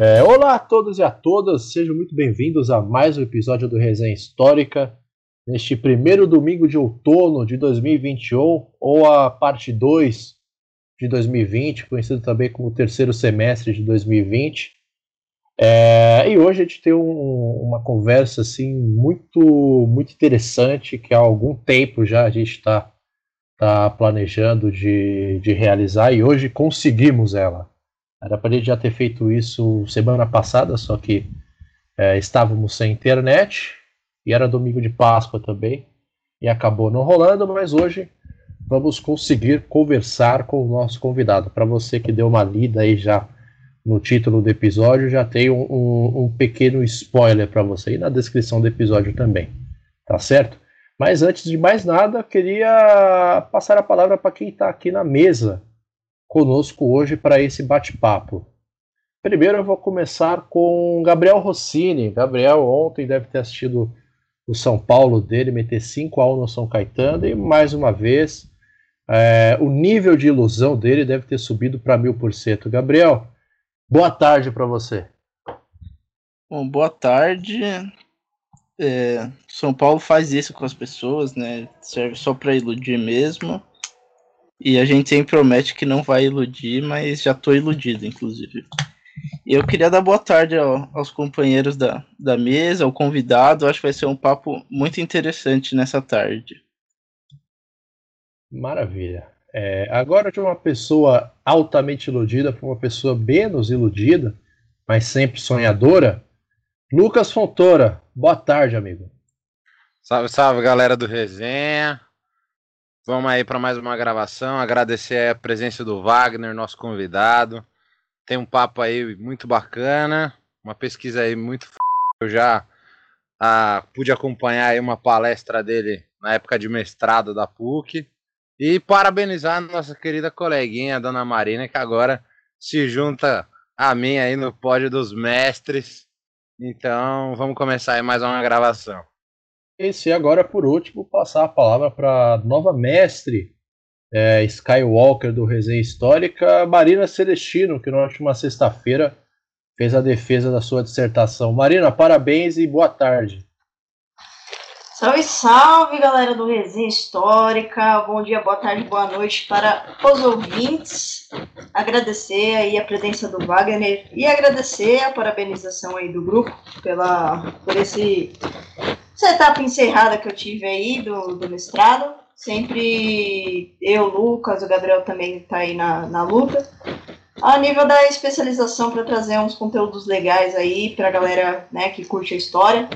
É, olá a todos e a todas, sejam muito bem-vindos a mais um episódio do Resenha Histórica. Neste primeiro domingo de outono de 2021, ou a parte 2 de 2020, conhecido também como terceiro semestre de 2020. É, e hoje a gente tem um, uma conversa assim muito muito interessante que há algum tempo já a gente está tá planejando de, de realizar e hoje conseguimos ela. Era para gente já ter feito isso semana passada, só que é, estávamos sem internet e era domingo de Páscoa também e acabou não rolando, mas hoje vamos conseguir conversar com o nosso convidado. Para você que deu uma lida aí já no título do episódio, já tem um, um, um pequeno spoiler para você e na descrição do episódio também, tá certo? Mas antes de mais nada, queria passar a palavra para quem está aqui na mesa conosco hoje para esse bate-papo. Primeiro eu vou começar com Gabriel Rossini. Gabriel ontem deve ter assistido o São Paulo dele meter 5 a 1 no São Caetano e mais uma vez é, o nível de ilusão dele deve ter subido para mil por cento. Gabriel, boa tarde para você. Bom, boa tarde. É, São Paulo faz isso com as pessoas, né? Serve só para iludir mesmo. E a gente sempre promete que não vai iludir, mas já tô iludido, inclusive. E eu queria dar boa tarde ao, aos companheiros da, da mesa, ao convidado. Acho que vai ser um papo muito interessante nessa tarde. Maravilha. É, agora de uma pessoa altamente iludida para uma pessoa menos iludida, mas sempre sonhadora, Lucas Fontoura. Boa tarde, amigo. Salve, salve, galera do Resenha. Vamos aí para mais uma gravação. Agradecer a presença do Wagner, nosso convidado. Tem um papo aí muito bacana, uma pesquisa aí muito f... Eu já ah, pude acompanhar aí uma palestra dele na época de mestrado da PUC. E parabenizar a nossa querida coleguinha, a dona Marina, que agora se junta a mim aí no pódio dos mestres. Então, vamos começar aí mais uma gravação. E agora, por último, passar a palavra para a nova mestre é, Skywalker do Resenha Histórica, Marina Celestino, que na última sexta-feira fez a defesa da sua dissertação. Marina, parabéns e boa tarde. Salve, salve, galera do Resenha Histórica. Bom dia, boa tarde, boa noite para os ouvintes. Agradecer aí a presença do Wagner e agradecer a parabenização aí do grupo pela, por esse essa etapa encerrada que eu tive aí do, do mestrado. Sempre eu, Lucas, o Gabriel também está aí na, na luta. A nível da especialização para trazer uns conteúdos legais aí para a galera né, que curte a história.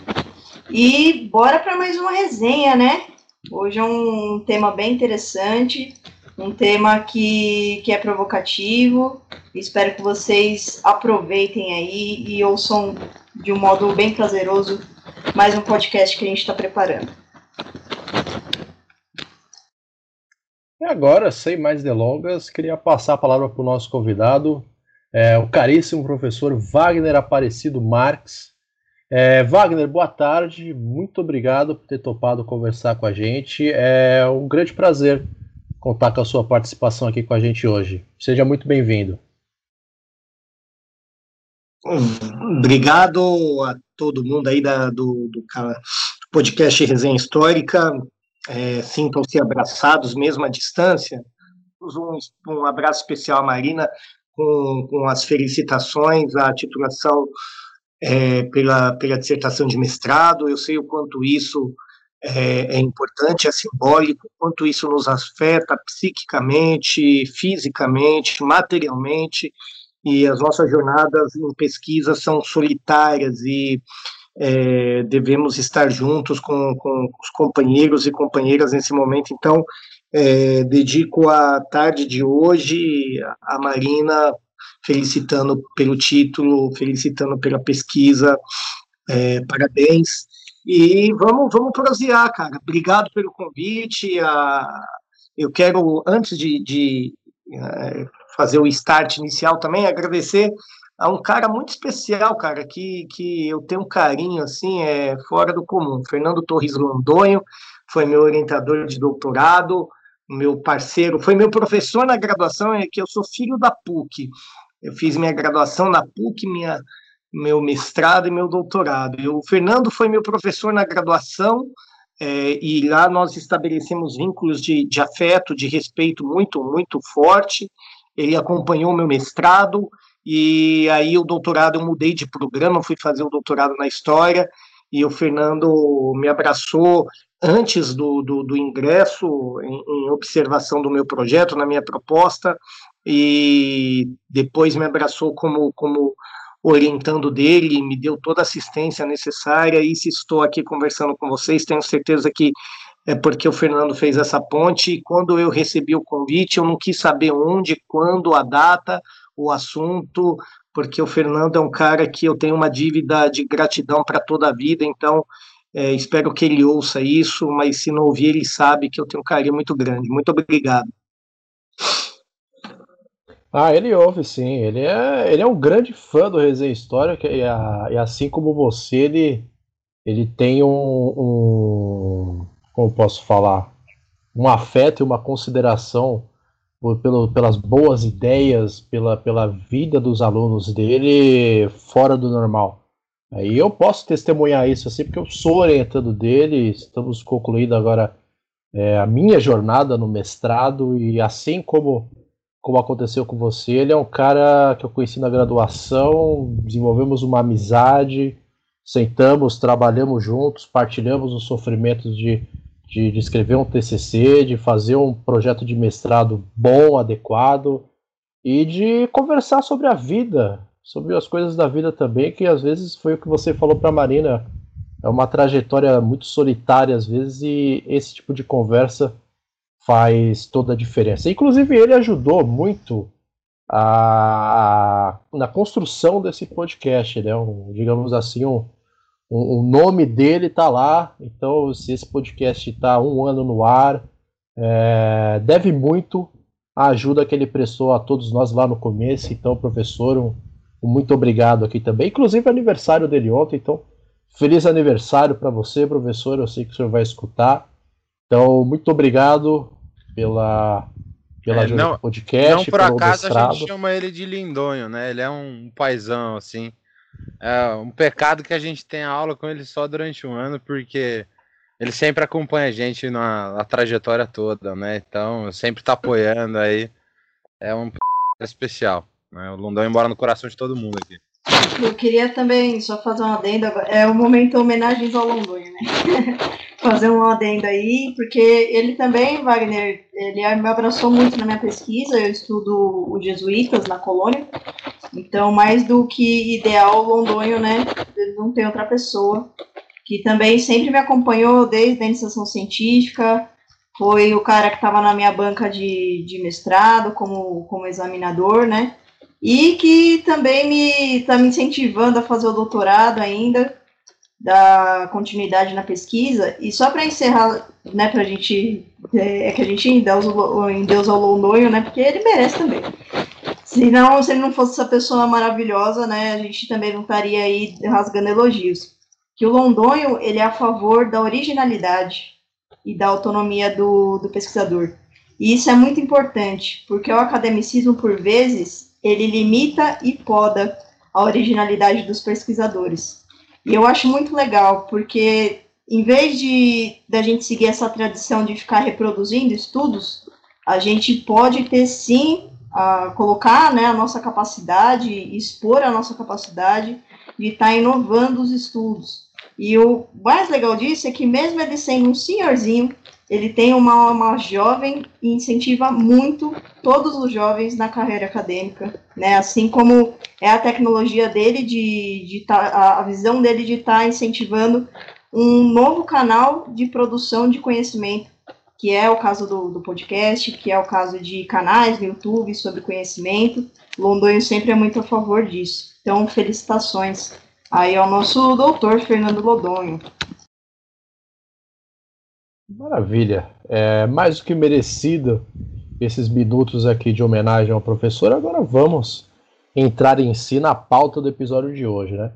E bora para mais uma resenha, né? Hoje é um tema bem interessante, um tema que, que é provocativo. Espero que vocês aproveitem aí e ouçam de um modo bem prazeroso mais um podcast que a gente está preparando. E agora, sem mais delongas, queria passar a palavra para o nosso convidado, é, o caríssimo professor Wagner Aparecido Marques. É, Wagner, boa tarde, muito obrigado por ter topado conversar com a gente. É um grande prazer contar com a sua participação aqui com a gente hoje. Seja muito bem-vindo. Obrigado a todo mundo aí da, do, do podcast Resenha Histórica. É, Sintam-se abraçados mesmo à distância. Um, um abraço especial à Marina com, com as felicitações, a titulação é, pela, pela dissertação de mestrado. Eu sei o quanto isso é, é, importante, é simbólico, quanto isso nos afeta psiquicamente, fisicamente, materialmente e as nossas jornadas em pesquisa são solitárias e é, devemos estar juntos com, com, os companheiros e companheiras nesse momento. Então, é, dedico a tarde de hoje a Marina felicitando pelo título, felicitando pela pesquisa, é, parabéns. E vamos, vamos prosear, cara. Obrigado pelo convite. A, eu quero, antes de, de é, fazer o start inicial também, agradecer a um cara muito especial, cara, que, que eu tenho um carinho, assim, é fora do comum. Fernando Torres Londonho foi meu orientador de doutorado, meu parceiro, foi meu professor na graduação, é que eu sou filho da PUC. Eu fiz minha graduação na PUC, minha, meu mestrado e meu doutorado. Eu, o Fernando foi meu professor na graduação, é, e lá nós estabelecemos vínculos de, de afeto, de respeito muito, muito forte. Ele acompanhou meu mestrado, e aí o doutorado eu mudei de programa, fui fazer o doutorado na História, e o Fernando me abraçou antes do, do, do ingresso, em, em, observação do meu projeto, na minha proposta, e depois me abraçou como, como orientando dele, me deu toda a assistência necessária, e se estou aqui conversando com vocês, tenho certeza que é porque o Fernando fez essa ponte, e quando eu recebi o convite, eu não quis saber onde, quando, a data, o assunto, porque o Fernando é um cara que eu tenho uma dívida de gratidão para toda a vida, então é, espero que ele ouça isso, mas se não ouvir, ele sabe que eu tenho um carinho muito grande. Muito obrigado. Ah, ele ouve sim. Ele é, ele é um grande fã do Resenha Histórica e, a, e assim como você, ele, ele tem um, um, Como posso falar? Um afeto e uma consideração por, pelo, pelas boas ideias, pela, pela vida dos alunos dele fora do normal. Aí eu posso testemunhar isso assim, porque eu sou orientando dele, estamos concluindo agora é, a minha jornada no mestrado, e assim como, como aconteceu com você, ele é um cara que eu conheci na graduação, desenvolvemos uma amizade, sentamos, trabalhamos juntos, partilhamos os sofrimentos de, de, de escrever um TCC, de fazer um projeto de mestrado bom, adequado, e de conversar sobre a vida, sobre as coisas da vida também, que às vezes foi o que você falou para Marina. É uma trajetória muito solitária às vezes e esse tipo de conversa faz toda a diferença. Inclusive ele ajudou muito a, na construção desse podcast, né? Um, digamos assim, um, o nome dele está lá. Então, se esse podcast está um ano no ar, é, deve muito à ajuda que ele prestou a todos nós lá no começo. Então, professor, um, muito obrigado aqui também. Inclusive, aniversário dele ontem, então feliz aniversário para você, professor. Eu sei que o senhor vai escutar. Então, muito obrigado pela pela é, não, podcast. Não por acaso a gente chama ele de lindonho, né? Ele é um paizão, assim. É um pecado que a gente tem aula com ele só durante um ano, porque ele sempre acompanha a gente na, na trajetória toda, né? Então, sempre tá apoiando aí. É um especial. Né? O Lundão embora no coração de todo mundo aqui. Eu queria também só fazer uma adenda. É o momento homenagens ao Londonho, né? fazer um adendo aí, porque ele também, Wagner, ele me abraçou muito na minha pesquisa. Eu estudo os jesuítas na colônia. Então, mais do que ideal, o Londonho, né? Não tem outra pessoa que também sempre me acompanhou desde a iniciação científica, foi o cara que estava na minha banca de, de mestrado como, como examinador, né? E que também me está me incentivando a fazer o doutorado ainda, da continuidade na pesquisa. E só para encerrar, né, para a gente, é, é, que a gente endeusa o Londonho, né, porque ele merece também. Se, não, se ele não fosse essa pessoa maravilhosa, né, a gente também não estaria aí rasgando elogios. Que o Londonho, ele é a favor da originalidade e da autonomia do, do pesquisador. E isso é muito importante, porque o academicismo, por vezes, ele limita e poda a originalidade dos pesquisadores. E eu acho muito legal, porque em vez de da gente seguir essa tradição de ficar reproduzindo estudos, a gente pode ter sim a colocar né, a nossa capacidade, expor a nossa capacidade de estar tá inovando os estudos. E o mais legal disso é que mesmo ele sendo um senhorzinho, ele tem uma, uma jovem e incentiva muito todos os jovens na carreira acadêmica, né? Assim como é a tecnologia dele de, de tá, a visão dele de estar tá incentivando um novo canal de produção de conhecimento, que é o caso do, do podcast, que é o caso de canais no YouTube sobre conhecimento. Londonho sempre é muito a favor disso. Então, felicitações aí ao nosso doutor Fernando Lodonho. Maravilha. É mais do que merecido esses minutos aqui de homenagem ao professor. Agora vamos entrar em si na pauta do episódio de hoje, né?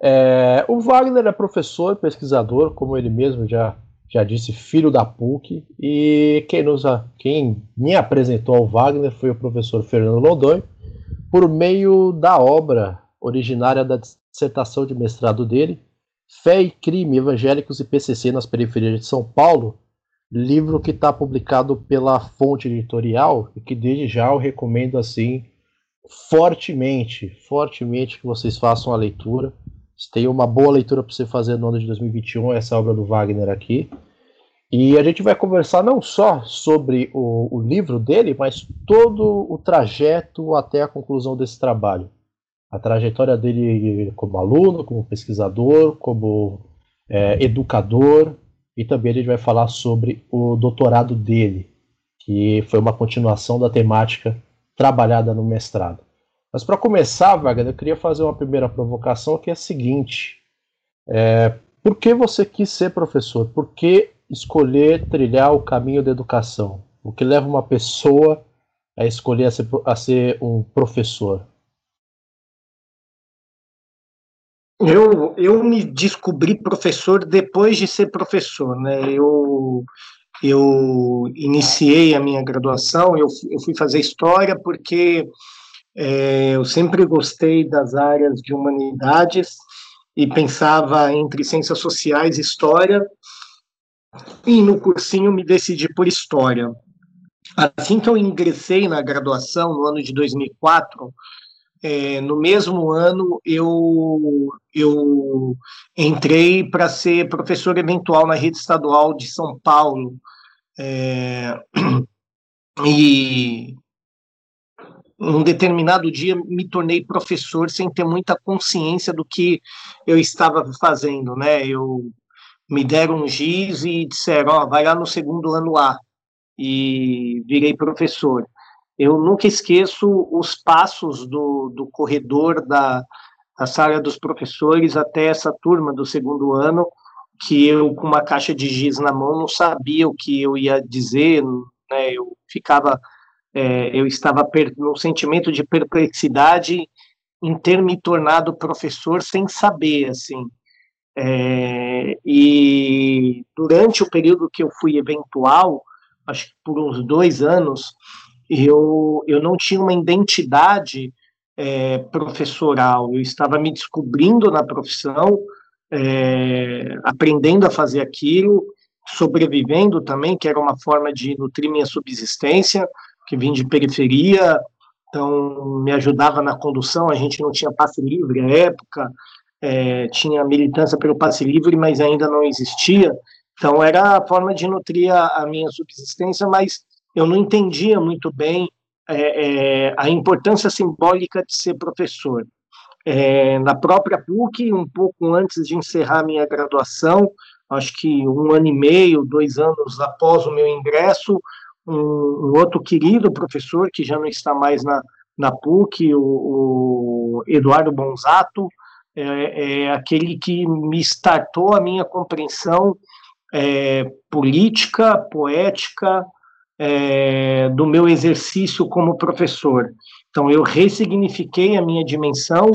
É, o Wagner é professor, pesquisador, como ele mesmo já, já disse, filho da PUC. E quem, nos, quem me apresentou ao Wagner foi o professor Fernando Lodonho. por meio da obra originária da dissertação de mestrado dele, Fé e Crime Evangélicos e PCC nas Periferias de São Paulo, livro que está publicado pela Fonte Editorial e que desde já eu recomendo assim fortemente, fortemente que vocês façam a leitura. Tem uma boa leitura para você fazer no ano de 2021, essa obra do Wagner aqui. E a gente vai conversar não só sobre o, o livro dele, mas todo o trajeto até a conclusão desse trabalho. A trajetória dele como aluno, como pesquisador, como é, educador, e também a gente vai falar sobre o doutorado dele, que foi uma continuação da temática trabalhada no mestrado. Mas para começar, Wagner, eu queria fazer uma primeira provocação que é a seguinte: é, por que você quis ser professor? Por que escolher trilhar o caminho da educação? O que leva uma pessoa a escolher a ser, a ser um professor? Eu, eu me descobri professor depois de ser professor, né? Eu, eu iniciei a minha graduação, eu, eu fui fazer história porque é, eu sempre gostei das áreas de humanidades e pensava entre ciências sociais e história, e no cursinho me decidi por história. Assim que eu ingressei na graduação, no ano de 2004, é, no mesmo ano eu, eu entrei para ser professor eventual na rede estadual de São Paulo. É, e um determinado dia me tornei professor sem ter muita consciência do que eu estava fazendo, né? Eu me deram um giz e disseram, ó, oh, vai lá no segundo ano A e virei professor. Eu nunca esqueço os passos do, do corredor da, da sala dos professores até essa turma do segundo ano, que eu, com uma caixa de giz na mão, não sabia o que eu ia dizer, né? Eu ficava, é, eu estava num sentimento de perplexidade em ter me tornado professor sem saber, assim. É, e durante o período que eu fui eventual, acho que por uns dois anos, eu, eu não tinha uma identidade é, professoral, eu estava me descobrindo na profissão, é, aprendendo a fazer aquilo, sobrevivendo também, que era uma forma de nutrir minha subsistência, que vim de periferia, então me ajudava na condução, a gente não tinha passe livre à época, é, tinha militância pelo passe livre, mas ainda não existia, então era a forma de nutrir a, a minha subsistência, mas eu não entendia muito bem é, é, a importância simbólica de ser professor. É, na própria PUC, um pouco antes de encerrar minha graduação, acho que um ano e meio, dois anos após o meu ingresso, um, um outro querido professor, que já não está mais na, na PUC, o, o Eduardo Bonzato, é, é, aquele que me startou a minha compreensão é, política, poética, é, do meu exercício como professor. Então, eu ressignifiquei a minha dimensão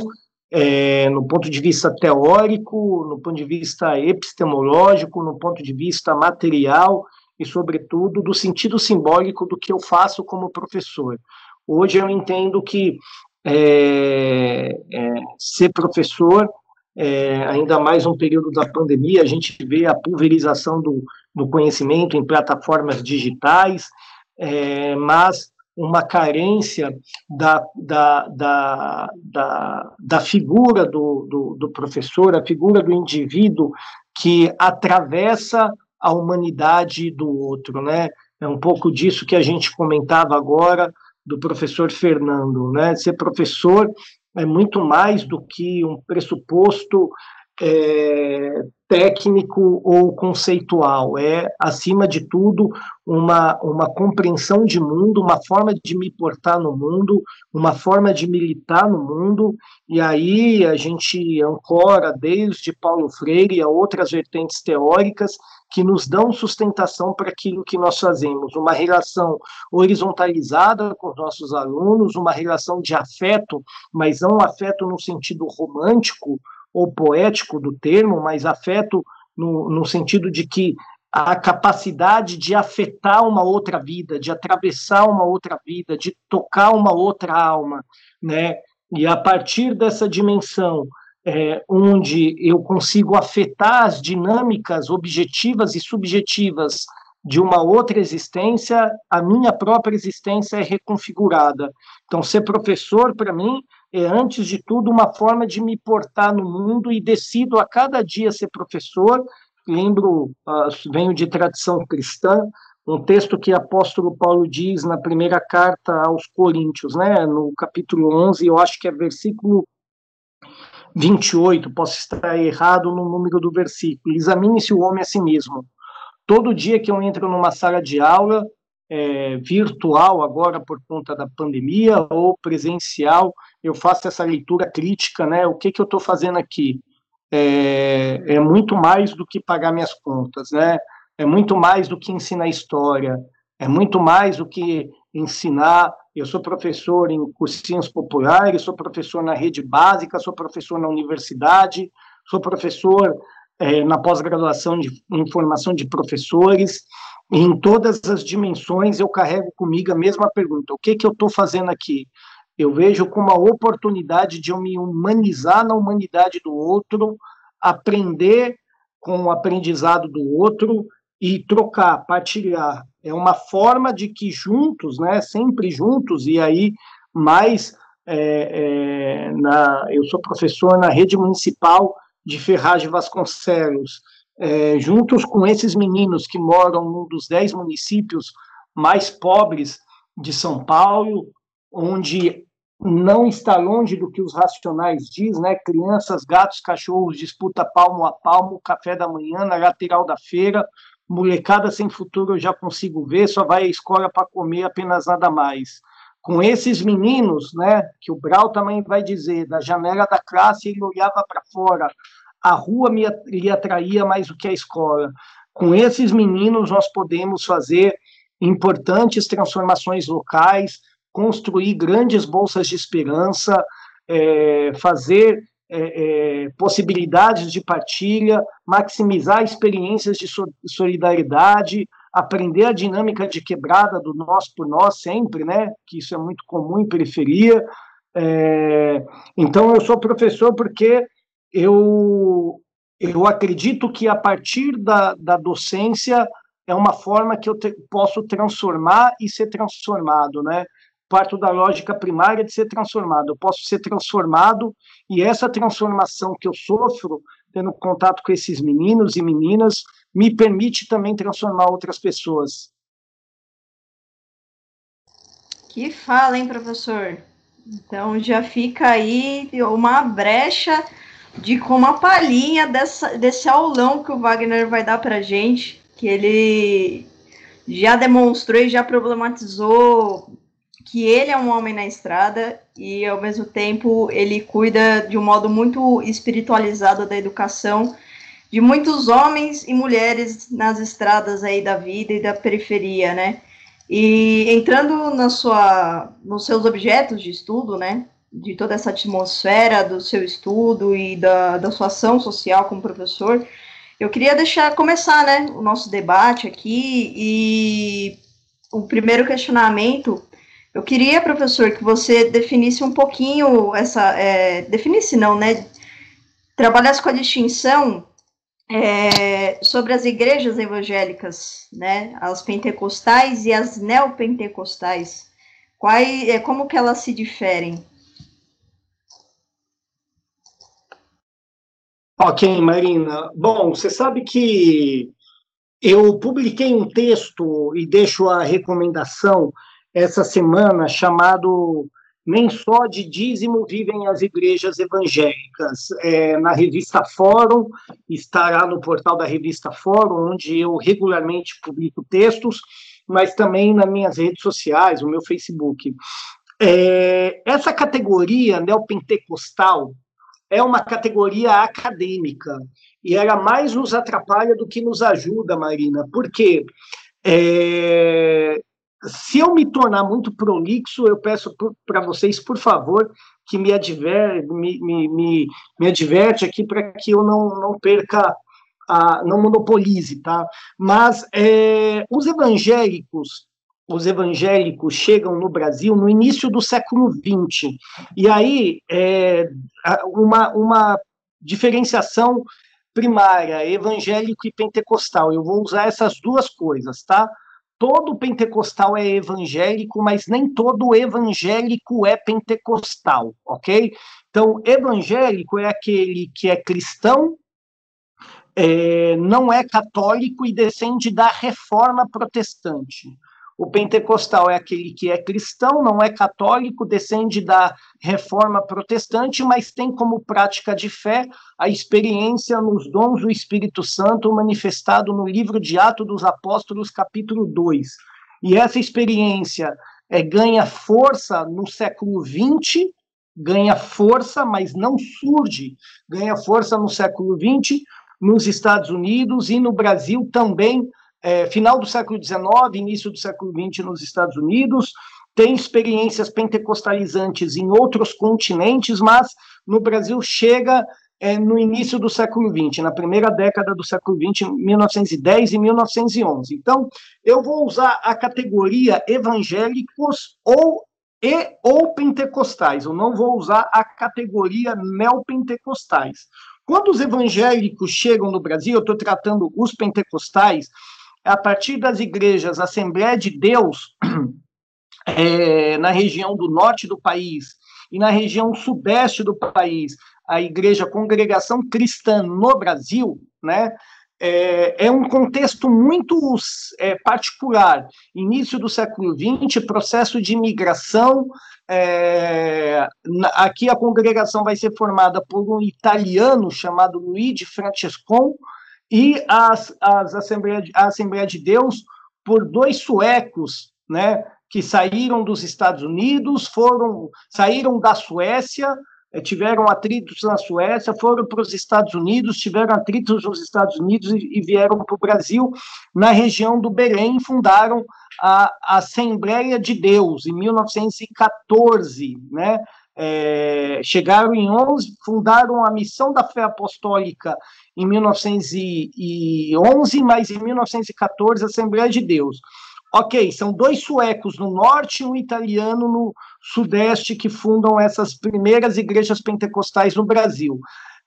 é, no ponto de vista teórico, no ponto de vista epistemológico, no ponto de vista material e, sobretudo, do sentido simbólico do que eu faço como professor. Hoje eu entendo que é, é ser professor é, ainda mais um período da pandemia, a gente vê a pulverização do, do conhecimento em plataformas digitais, é, mas uma carência da, da, da, da, da figura do, do, do, professor, a figura do indivíduo que atravessa a humanidade do outro, né? É um pouco disso que a gente comentava agora do professor Fernando, né? Ser professor é muito mais do que um pressuposto é, técnico ou conceitual, é, acima de tudo, uma, uma compreensão de mundo, uma forma de me portar no mundo, uma forma de militar no mundo, e aí a gente ancora desde Paulo Freire a outras vertentes teóricas que nos dão sustentação para aquilo que nós fazemos, uma relação horizontalizada com os nossos alunos, uma relação de afeto, mas não afeto no sentido romântico ou poético do termo, mas afeto no, no sentido de que a capacidade de afetar uma outra vida, de atravessar uma outra vida, de tocar uma outra alma, né? E a partir dessa dimensão, é, onde eu consigo afetar as dinâmicas objetivas e subjetivas de uma outra existência, a minha própria existência é reconfigurada. Então, ser professor, para mim, é, antes de tudo, uma forma de me portar no mundo e decido a cada dia ser professor lembro, uh, venho de tradição cristã, um texto que o apóstolo Paulo diz na primeira carta aos Coríntios, né, no capítulo 11, eu acho que é versículo 28, posso estar errado no número do versículo. Examine-se o homem a si mesmo. Todo dia que eu entro numa sala de aula, é, virtual agora por conta da pandemia ou presencial, eu faço essa leitura crítica, né? O que que eu estou fazendo aqui? é, é muito mais do que pagar minhas contas, né? É muito mais do que ensinar história, é muito mais do que ensinar. Eu sou professor em cursinhos populares, sou professor na rede básica, sou professor na universidade, sou professor é, na pós-graduação de em formação de professores. Em todas as dimensões eu carrego comigo a mesma pergunta: o que que eu estou fazendo aqui? Eu vejo como uma oportunidade de eu me humanizar na humanidade do outro, aprender com o aprendizado do outro e trocar, partilhar. É uma forma de que juntos, né, sempre juntos, e aí mais é, é, na, eu sou professor na rede municipal de Ferragem Vasconcelos, é, juntos com esses meninos que moram num dos dez municípios mais pobres de São Paulo, onde não está longe do que os racionais diz, né? Crianças, gatos, cachorros disputa palmo a palmo, café da manhã na lateral da feira, molecada sem futuro eu já consigo ver, só vai à escola para comer apenas nada mais. Com esses meninos, né, que o Brau também vai dizer, da janela da classe ele olhava para fora, a rua me, lhe atraía mais do que a escola. Com esses meninos nós podemos fazer importantes transformações locais, construir grandes bolsas de esperança, é, fazer é, é, possibilidades de partilha, maximizar experiências de solidariedade, aprender a dinâmica de quebrada do nós por nós sempre, né? Que isso é muito comum em periferia. É, então eu sou professor porque eu eu acredito que a partir da, da docência é uma forma que eu te, posso transformar e ser transformado, né? parto da lógica primária de ser transformado. Eu posso ser transformado e essa transformação que eu sofro, tendo contato com esses meninos e meninas, me permite também transformar outras pessoas. Que fala, hein, professor? Então já fica aí uma brecha de com uma palhinha dessa, desse aulão que o Wagner vai dar para gente, que ele já demonstrou e já problematizou que ele é um homem na estrada e ao mesmo tempo ele cuida de um modo muito espiritualizado da educação de muitos homens e mulheres nas estradas aí da vida e da periferia, né? E entrando na sua, nos seus objetos de estudo, né? De toda essa atmosfera do seu estudo e da, da sua ação social como professor, eu queria deixar começar, né, o nosso debate aqui e o primeiro questionamento eu queria, professor, que você definisse um pouquinho essa. É, definisse não, né? Trabalhasse com a distinção é, sobre as igrejas evangélicas, né? As pentecostais e as neopentecostais. Quais, é, como que elas se diferem? Ok, Marina. Bom, você sabe que eu publiquei um texto e deixo a recomendação essa semana chamado Nem só de dízimo vivem as igrejas evangélicas. É, na revista Fórum, estará no portal da revista Fórum, onde eu regularmente publico textos, mas também nas minhas redes sociais, o meu Facebook. É, essa categoria neopentecostal é uma categoria acadêmica. E ela mais nos atrapalha do que nos ajuda, Marina, porque é, se eu me tornar muito prolixo, eu peço para vocês, por favor, que me, adver, me, me, me, me adverte aqui para que eu não, não perca a, não monopolize, tá? Mas é, os evangélicos os evangélicos chegam no Brasil no início do século XX. E aí, é, uma, uma diferenciação primária, evangélico e pentecostal. Eu vou usar essas duas coisas, tá? Todo pentecostal é evangélico, mas nem todo evangélico é pentecostal, ok? Então, evangélico é aquele que é cristão, é, não é católico e descende da reforma protestante. O pentecostal é aquele que é cristão, não é católico, descende da reforma protestante, mas tem como prática de fé a experiência nos dons do Espírito Santo manifestado no livro de Atos dos Apóstolos, capítulo 2. E essa experiência é, ganha força no século XX, ganha força, mas não surge, ganha força no século XX, nos Estados Unidos e no Brasil também é, final do século XIX, início do século XX nos Estados Unidos, tem experiências pentecostalizantes em outros continentes, mas no Brasil chega é, no início do século XX, na primeira década do século XX, 1910 e 1911. Então, eu vou usar a categoria evangélicos ou e ou pentecostais. Eu não vou usar a categoria neopentecostais. Quando os evangélicos chegam no Brasil, eu estou tratando os pentecostais, a partir das igrejas Assembleia de Deus, é, na região do norte do país e na região sudeste do país, a igreja Congregação Cristã no Brasil, né? É, é um contexto muito é, particular. Início do século XX, processo de imigração. É, aqui a congregação vai ser formada por um italiano chamado Luigi Francescon, e as, as Assembleia, a Assembleia de Deus por dois suecos, né, que saíram dos Estados Unidos, foram saíram da Suécia, eh, tiveram atritos na Suécia, foram para os Estados Unidos, tiveram atritos nos Estados Unidos e, e vieram para o Brasil, na região do Belém, fundaram a, a Assembleia de Deus em 1914, né? É, chegaram em 11, fundaram a Missão da Fé Apostólica em 1911, mas em 1914 a Assembleia de Deus. Ok, são dois suecos no norte e um italiano no sudeste que fundam essas primeiras igrejas pentecostais no Brasil.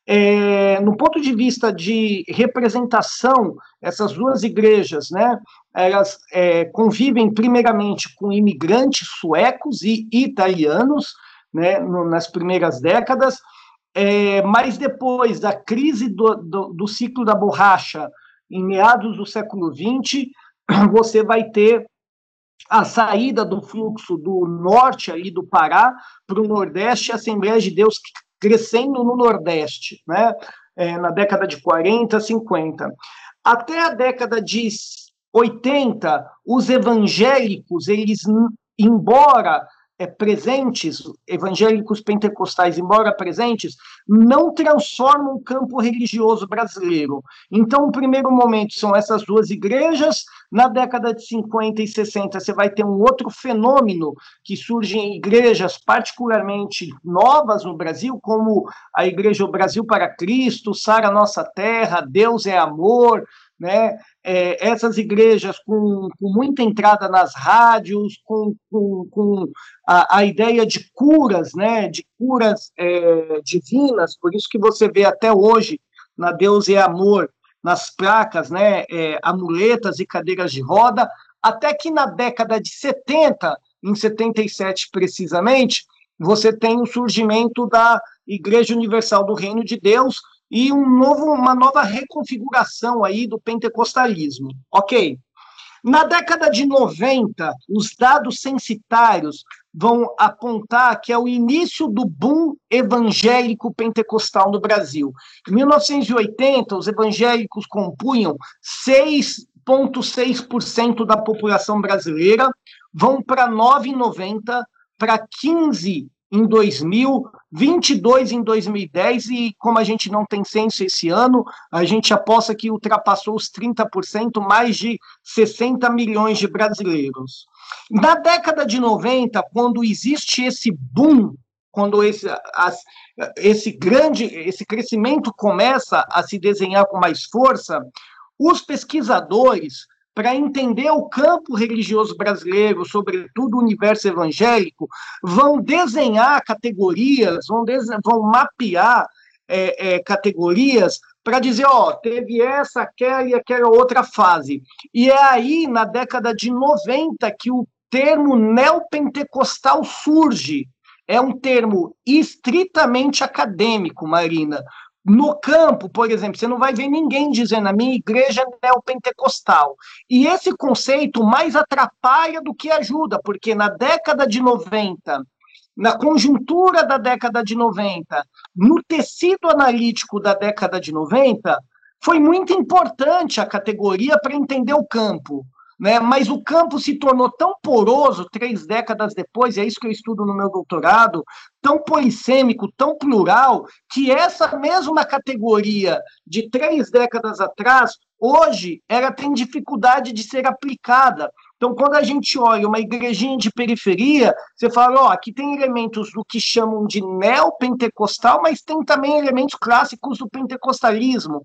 É, no ponto de vista de representação, essas duas igrejas, né, elas é, convivem primeiramente com imigrantes suecos e italianos, né, no, nas primeiras décadas, é, mas depois da crise do, do, do, ciclo da borracha, em meados do século XX, você vai ter a saída do fluxo do norte ali do Pará para o Nordeste, a Assembleia de Deus crescendo no Nordeste, né? É, na década de 40, 50. Até a década de 80, os evangélicos, eles, embora é, presentes, evangélicos pentecostais, embora presentes, não transformam o campo religioso brasileiro. Então, o primeiro momento são essas duas igrejas. Na década de 50 e 60, você vai ter um outro fenômeno que surge em igrejas particularmente novas no Brasil, como a Igreja Brasil para Cristo, Sara Nossa Terra, Deus é Amor, né? É, essas igrejas com, com, muita entrada nas rádios, com, com, com a, a, ideia de curas, né? de curas é, divinas, por isso que você vê até hoje na Deus é Amor, nas placas, né? É, amuletas e cadeiras de roda, até que na década de 70, em 77 precisamente, você tem o surgimento da Igreja Universal do Reino de Deus, e um novo, uma nova reconfiguração aí do pentecostalismo. Ok. Na década de 90, os dados censitários vão apontar que é o início do boom evangélico pentecostal no Brasil. Em 1980, os evangélicos compunham 6,6% da população brasileira, vão para 9,90%, para 15 em 2000, 22 em 2010 e como a gente não tem censo esse ano, a gente aposta que ultrapassou os 30%, mais de 60 milhões de brasileiros. Na década de 90, quando existe esse boom quando esse, as, esse grande, esse crescimento começa a se desenhar com mais força, os pesquisadores, para entender o campo religioso brasileiro, sobretudo o universo evangélico, vão desenhar categorias, vão, vão mapear é, é, categorias para dizer, ó, teve essa, aquela e aquela outra fase. E é aí, na década de 90, que o termo neopentecostal surge, é um termo estritamente acadêmico, Marina. No campo, por exemplo, você não vai ver ninguém dizendo a minha igreja é neopentecostal. E esse conceito mais atrapalha do que ajuda, porque na década de 90, na conjuntura da década de 90, no tecido analítico da década de 90, foi muito importante a categoria para entender o campo né? mas o campo se tornou tão poroso três décadas depois, e é isso que eu estudo no meu doutorado, tão polissêmico, tão plural, que essa mesma categoria de três décadas atrás, hoje, ela tem dificuldade de ser aplicada. Então, quando a gente olha uma igrejinha de periferia, você fala, ó, aqui tem elementos do que chamam de neopentecostal, mas tem também elementos clássicos do pentecostalismo.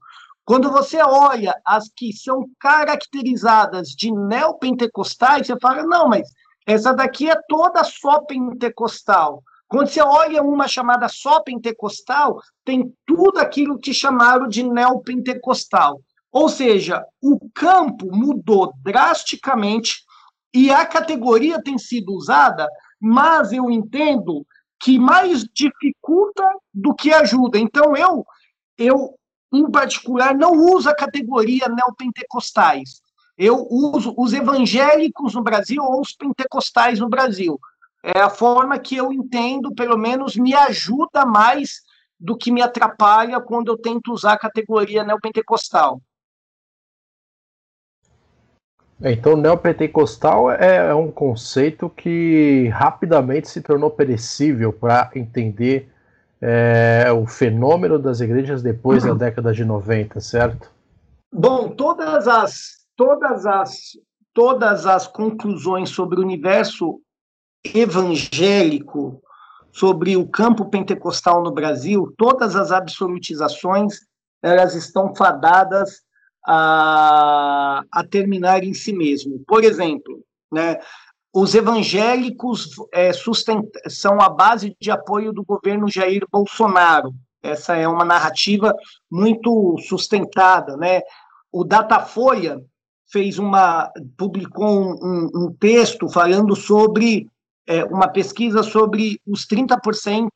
Quando você olha as que são caracterizadas de neopentecostais, você fala, não, mas essa daqui é toda só pentecostal. Quando você olha uma chamada só pentecostal, tem tudo aquilo que chamaram de neopentecostal. Ou seja, o campo mudou drasticamente e a categoria tem sido usada, mas eu entendo que mais dificulta do que ajuda. Então eu eu em particular, não uso a categoria neopentecostais. Eu uso os evangélicos no Brasil ou os pentecostais no Brasil. É a forma que eu entendo, pelo menos me ajuda mais do que me atrapalha quando eu tento usar a categoria neopentecostal. É, então, neopentecostal é, é um conceito que rapidamente se tornou perecível para entender é, o fenômeno das igrejas depois da década de 90, certo? Bom, todas as, todas as, todas as conclusões sobre o universo evangélico, sobre o campo pentecostal no Brasil, todas as absolutizações, elas estão fadadas a, a terminar em si mesmo. Por exemplo, né, os evangélicos é, são a base de apoio do governo Jair Bolsonaro. Essa é uma narrativa muito sustentada, né? O Datafolha fez uma publicou um, um texto falando sobre é, uma pesquisa sobre os 30%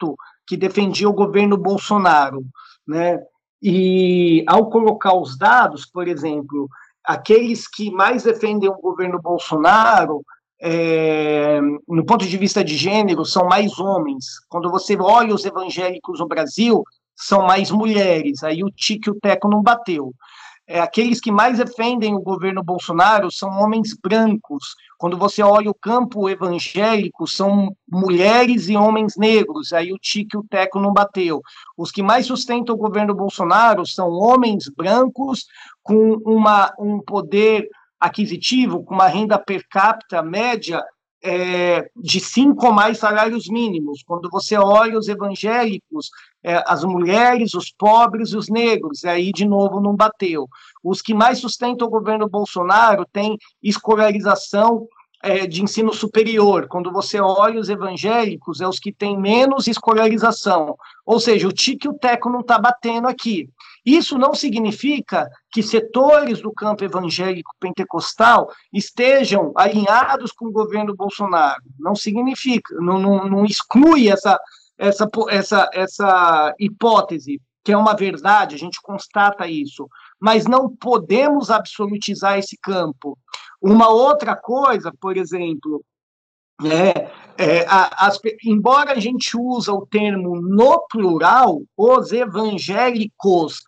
que defendia o governo Bolsonaro, né? E ao colocar os dados, por exemplo, aqueles que mais defendem o governo Bolsonaro é, no ponto de vista de gênero, são mais homens. Quando você olha os evangélicos no Brasil, são mais mulheres. Aí o tique e o teco não bateu. É, aqueles que mais defendem o governo Bolsonaro são homens brancos. Quando você olha o campo evangélico, são mulheres e homens negros. Aí o tique e o teco não bateu. Os que mais sustentam o governo Bolsonaro são homens brancos com uma, um poder aquisitivo, com uma renda per capita média é, de cinco ou mais salários mínimos. Quando você olha os evangélicos, é, as mulheres, os pobres e os negros, aí de novo não bateu. Os que mais sustentam o governo Bolsonaro têm escolarização é, de ensino superior. Quando você olha os evangélicos, é os que têm menos escolarização. Ou seja, o tique e o teco não está batendo aqui. Isso não significa que setores do campo evangélico pentecostal estejam alinhados com o governo Bolsonaro. Não significa, não, não, não exclui essa, essa, essa, essa hipótese, que é uma verdade, a gente constata isso. Mas não podemos absolutizar esse campo. Uma outra coisa, por exemplo, é, é, as, embora a gente usa o termo no plural, os evangélicos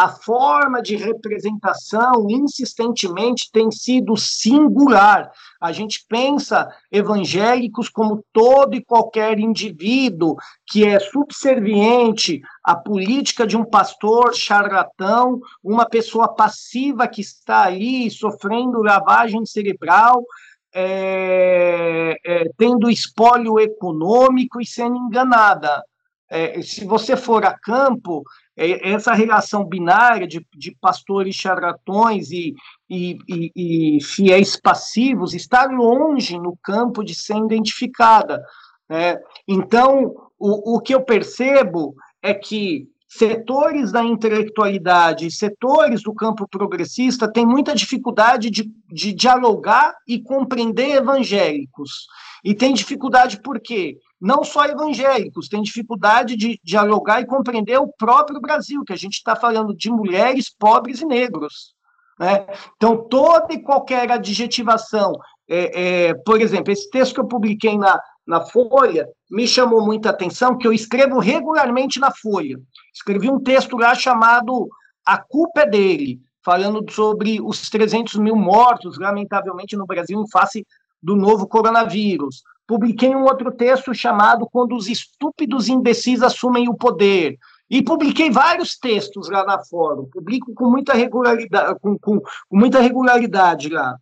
a forma de representação insistentemente tem sido singular. A gente pensa evangélicos como todo e qualquer indivíduo que é subserviente à política de um pastor charlatão, uma pessoa passiva que está ali sofrendo lavagem cerebral é, é, tendo espólio econômico e sendo enganada. É, se você for a campo, é, essa relação binária de, de pastores charlatões e, e, e, e, fiéis passivos está longe no campo de ser identificada. Né? Então, o, o que eu percebo é que setores da intelectualidade, setores do campo progressista têm muita dificuldade de, de dialogar e compreender evangélicos. E tem dificuldade por quê? Não só evangélicos, tem dificuldade de dialogar e compreender o próprio Brasil, que a gente está falando de mulheres, pobres e negros. Né? Então, toda e qualquer adjetivação, é, é, por exemplo, esse texto que eu publiquei na, na Folha me chamou muita atenção, que eu escrevo regularmente na Folha. Escrevi um texto lá chamado A Culpa é Dele, falando sobre os 300 mil mortos, lamentavelmente, no Brasil, em face do novo coronavírus. Publiquei um outro texto chamado Quando os Estúpidos Imbecis Assumem o Poder. E publiquei vários textos lá na Fórum, publico com muita regularidade, com, com, com muita regularidade lá.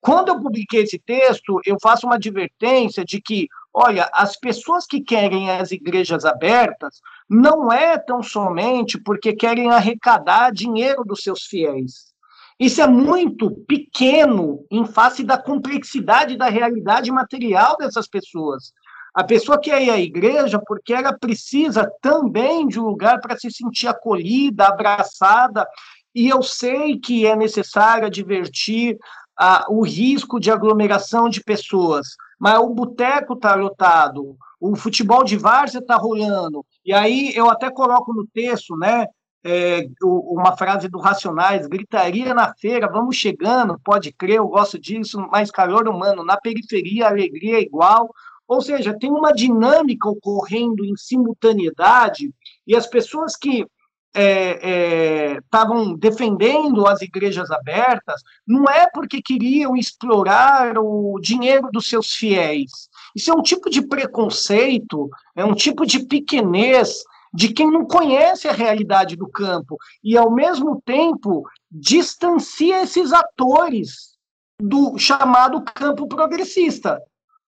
Quando eu publiquei esse texto, eu faço uma advertência de que, olha, as pessoas que querem as igrejas abertas não é tão somente porque querem arrecadar dinheiro dos seus fiéis. Isso é muito pequeno em face da complexidade da realidade material dessas pessoas. A pessoa quer ir à igreja porque ela precisa também de um lugar para se sentir acolhida, abraçada, e eu sei que é necessário advertir ah, o risco de aglomeração de pessoas, mas o boteco está lotado, o futebol de várzea está rolando, e aí eu até coloco no texto, né, é, uma frase do Racionais, gritaria na feira, vamos chegando, pode crer, eu gosto disso, mas calor humano, na periferia alegria é igual, ou seja, tem uma dinâmica ocorrendo em simultaneidade, e as pessoas que estavam é, é, defendendo as igrejas abertas, não é porque queriam explorar o dinheiro dos seus fiéis. Isso é um tipo de preconceito, é um tipo de pequenez de quem não conhece a realidade do campo e, ao mesmo tempo, distancia esses atores do chamado campo progressista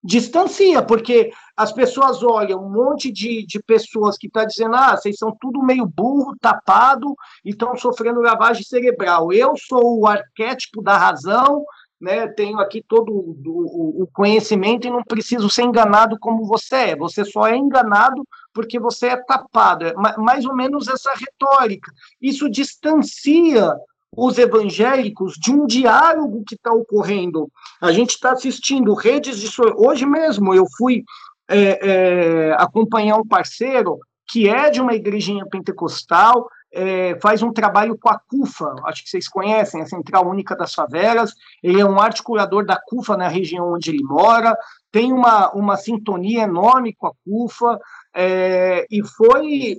distancia, porque as pessoas olham um monte de, de pessoas que estão tá dizendo, ah, vocês são tudo meio burro, tapado, e estão sofrendo lavagem cerebral. Eu sou o arquétipo da razão, né, tenho aqui todo o, o conhecimento e não preciso ser enganado como você é. Você só é enganado porque você é tapado. É mais ou menos essa retórica. Isso distancia os evangélicos de um diálogo que está ocorrendo. A gente está assistindo redes de. Hoje mesmo eu fui é, é, acompanhar um parceiro que é de uma igrejinha pentecostal, é, faz um trabalho com a CUFA, acho que vocês conhecem, a Central Única das Favelas, ele é um articulador da CUFA na região onde ele mora, tem uma, uma sintonia enorme com a CUFA, é, e foi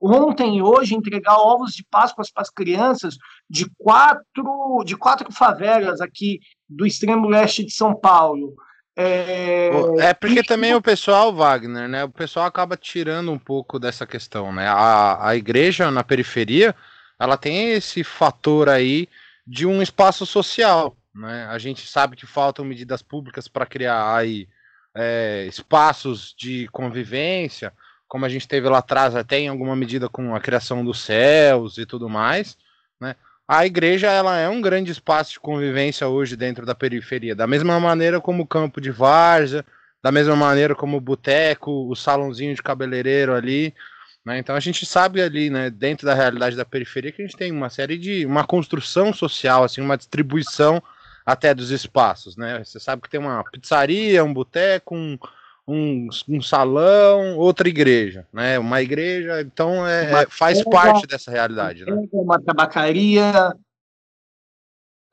ontem e hoje entregar ovos de Páscoa para as crianças de quatro, de quatro favelas aqui do extremo leste de São Paulo. É, é porque e... também o pessoal, Wagner, né? O pessoal acaba tirando um pouco dessa questão, né? A, a igreja na periferia, ela tem esse fator aí de um espaço social, né? A gente sabe que faltam medidas públicas para criar aí é, espaços de convivência, como a gente teve lá atrás, até em alguma medida com a criação dos céus e tudo mais, né? A igreja ela é um grande espaço de convivência hoje dentro da periferia, da mesma maneira como o campo de várzea, da mesma maneira como o boteco, o salãozinho de cabeleireiro ali, né? Então a gente sabe ali, né, dentro da realidade da periferia, que a gente tem uma série de uma construção social, assim, uma distribuição até dos espaços, né? Você sabe que tem uma pizzaria, um boteco, um, um, um, salão, outra igreja, né? Uma igreja, então é, uma faz parte dessa realidade, né? Uma tabacaria,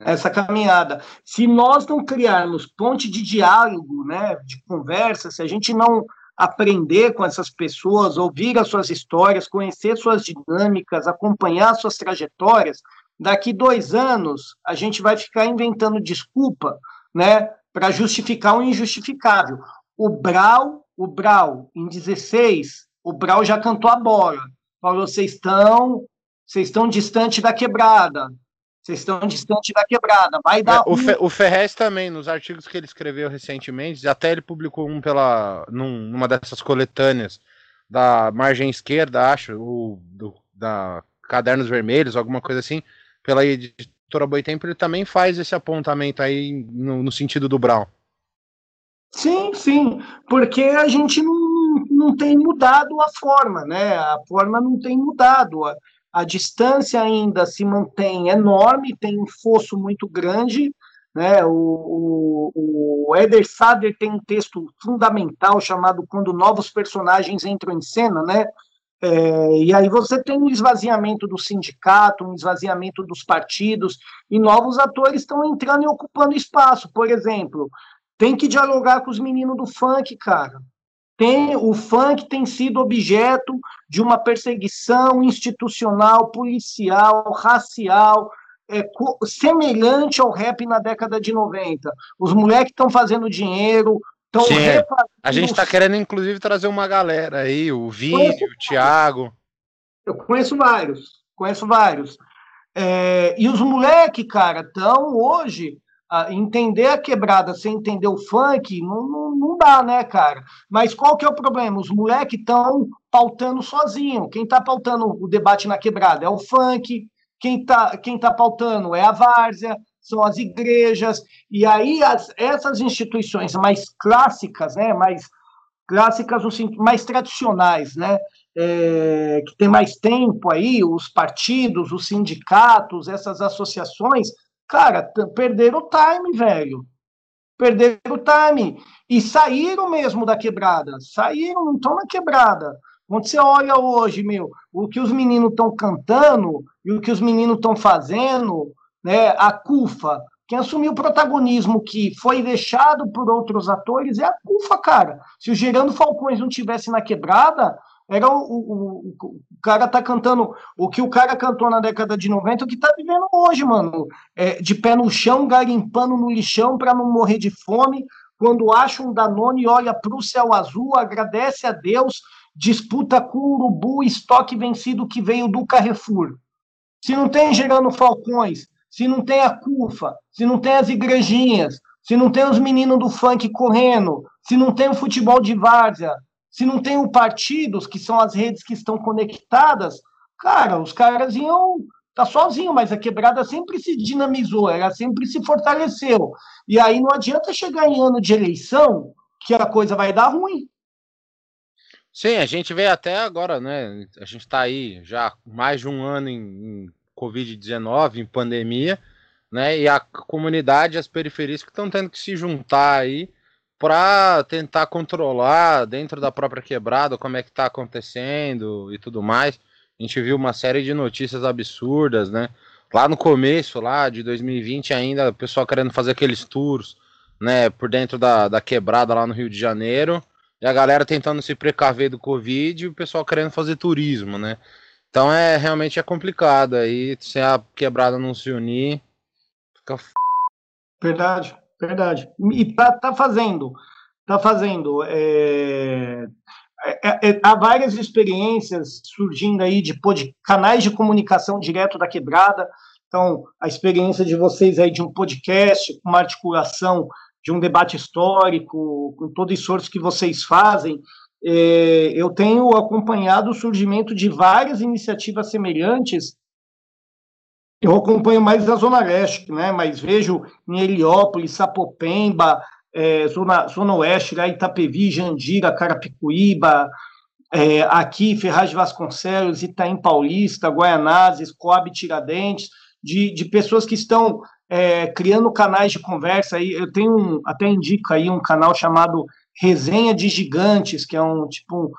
essa caminhada. Se nós não criarmos ponte de diálogo, né, de conversa, se a gente não aprender com essas pessoas, ouvir as suas histórias, conhecer suas dinâmicas, acompanhar suas trajetórias, daqui dois anos a gente vai ficar inventando desculpa, né, para justificar o injustificável. O Brau, o Brau, em 16, o Brau já cantou a bola. Falou: vocês estão, vocês estão distante da quebrada. Vocês estão distante da quebrada, vai dar. É, o, Fe, o Ferrez também, nos artigos que ele escreveu recentemente, até ele publicou um pela num, numa dessas coletâneas da margem esquerda, acho, o, do, da Cadernos Vermelhos, alguma coisa assim, pela editora Boitempo, ele também faz esse apontamento aí no, no sentido do Brown. Sim, sim, porque a gente não, não tem mudado a forma, né? A forma não tem mudado. A, a distância ainda se mantém enorme, tem um fosso muito grande. Né? O, o, o Eder Sader tem um texto fundamental chamado Quando Novos Personagens Entram em Cena, né? É, e aí você tem um esvaziamento do sindicato, um esvaziamento dos partidos, e novos atores estão entrando e ocupando espaço. Por exemplo, tem que dialogar com os meninos do funk, cara tem, o funk tem sido objeto de uma perseguição institucional, policial, racial, é, semelhante ao rap na década de 90. Os moleques estão fazendo dinheiro, estão A gente está querendo, inclusive, trazer uma galera aí, o Vini, o Thiago. Eu conheço vários, conheço vários. É, e os moleques, cara, estão hoje entender a quebrada sem entender o funk, não, não, não dá, né, cara? Mas qual que é o problema? Os moleques estão pautando sozinho. Quem está pautando o debate na quebrada é o funk, quem está quem tá pautando é a várzea, são as igrejas, e aí as, essas instituições mais clássicas, né, mais clássicas, mais tradicionais, né, é, que tem mais tempo aí, os partidos, os sindicatos, essas associações, Cara, perderam o time, velho. Perderam o time. E saíram mesmo da quebrada. Saíram, não estão na quebrada. Quando você olha hoje, meu, o que os meninos estão cantando e o que os meninos estão fazendo, né? A CUFA, quem assumiu o protagonismo que foi deixado por outros atores é a CUFA, cara. Se o Gerando Falcões não tivesse na quebrada, era o, o, o, cara tá cantando o que o cara cantou na década de 90, o que tá vivendo hoje, mano. É, de pé no chão, garimpando no lixão para não morrer de fome. Quando acha um Danone, olha para o céu azul, agradece a Deus, disputa com o urubu, estoque vencido que veio do Carrefour. Se não tem Gerando Falcões, se não tem a CUFA, se não tem as igrejinhas, se não tem os meninos do funk correndo, se não tem o futebol de várzea, se não tem o partidos, que são as redes que estão conectadas, cara, os caras iam tá sozinho, mas a quebrada sempre se dinamizou, ela sempre se fortaleceu. E aí não adianta chegar em ano de eleição que a coisa vai dar ruim. Sim, a gente vê até agora, né? A gente está aí já mais de um ano em, em Covid-19, em pandemia, né? E a comunidade, as periferias que estão tendo que se juntar aí para tentar controlar dentro da própria quebrada como é que está acontecendo e tudo mais. A gente viu uma série de notícias absurdas, né? Lá no começo, lá de 2020 ainda, o pessoal querendo fazer aqueles tours, né, por dentro da, da quebrada lá no Rio de Janeiro, e a galera tentando se precaver do Covid e o pessoal querendo fazer turismo, né? Então é realmente é complicado aí, se a quebrada não se unir, fica f... Verdade. Verdade. E tá, tá fazendo. Tá fazendo. É, é, é, há várias experiências surgindo aí de pod, canais de comunicação direto da quebrada. Então, a experiência de vocês aí de um podcast, uma articulação de um debate histórico, com todo esforço que vocês fazem, é, eu tenho acompanhado o surgimento de várias iniciativas semelhantes eu acompanho mais a Zona Leste, né? mas vejo em Heliópolis, Sapopemba, é, Zona, Zona Oeste, lá Itapevi, Jandira, Carapicuíba, é, aqui Ferraz de Vasconcelos, Itaim Paulista, Guaianazes, Coab Tiradentes, de, de pessoas que estão criando canais de conversa. Eu tenho até indico aí um canal chamado Resenha de Gigantes, que é um tipo um,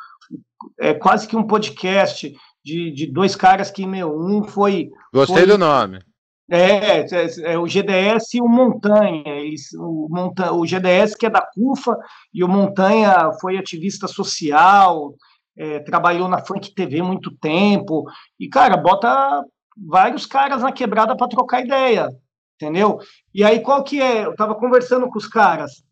é quase que um podcast de, de dois caras que, meu, um foi. Gostei foi, do nome. É, é, é, o GDS e o Montanha. Eles, o, Montanha. o GDS, que é da CUFA, e o Montanha foi ativista social, é, trabalhou na Funk TV muito tempo. E, cara, bota vários caras na quebrada para trocar ideia, entendeu? E aí, qual que é? Eu estava conversando com os caras.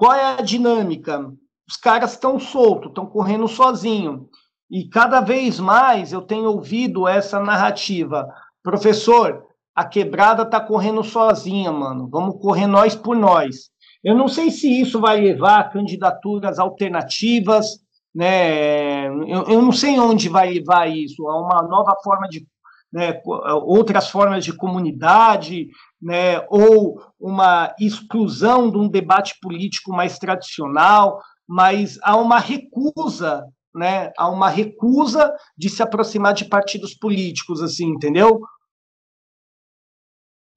Qual é a dinâmica? Os caras estão soltos, estão correndo sozinho. E cada vez mais eu tenho ouvido essa narrativa. Professor, a quebrada tá correndo sozinha, mano. Vamos correr nós por nós. Eu não sei se isso vai levar a candidaturas alternativas, né? Eu, eu não sei onde vai levar isso, a uma nova forma de né, outras formas de comunidade, né, ou uma exclusão de um debate político mais tradicional, mas há uma recusa, né, há uma recusa de se aproximar de partidos políticos, assim, entendeu?